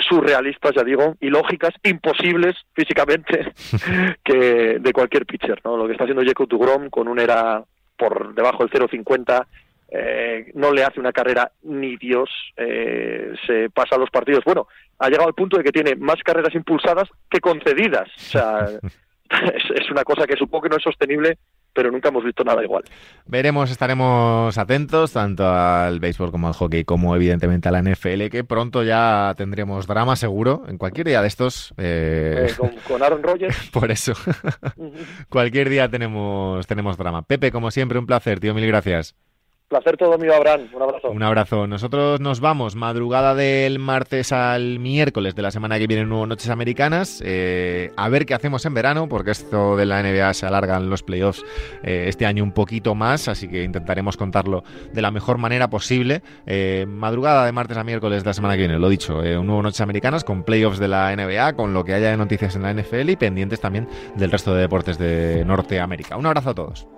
surrealistas, ya digo, ilógicas, imposibles físicamente que de cualquier pitcher, ¿no? Lo que está haciendo Jacob Tugrom con un era por debajo del 0.50 eh, no le hace una carrera ni Dios, eh, se pasa los partidos. Bueno, ha llegado al punto de que tiene más carreras impulsadas que concedidas. O sea, es, es una cosa que supongo que no es sostenible pero nunca hemos visto nada igual. Veremos, estaremos atentos tanto al béisbol como al hockey, como evidentemente a la NFL, que pronto ya tendremos drama seguro, en cualquier día de estos. Eh... Eh, con, con, Aaron Rodgers. Por eso. cualquier día tenemos, tenemos drama. Pepe, como siempre, un placer, tío, mil gracias. Placer todo mío, Abraham. Un abrazo. Un abrazo. Nosotros nos vamos madrugada del martes al miércoles de la semana que viene, nuevo Noches Americanas. Eh, a ver qué hacemos en verano, porque esto de la NBA se alargan los playoffs eh, este año un poquito más, así que intentaremos contarlo de la mejor manera posible. Eh, madrugada de martes a miércoles de la semana que viene, lo dicho, un nuevo Noches Americanas con playoffs de la NBA, con lo que haya de noticias en la NFL y pendientes también del resto de deportes de Norteamérica. Un abrazo a todos.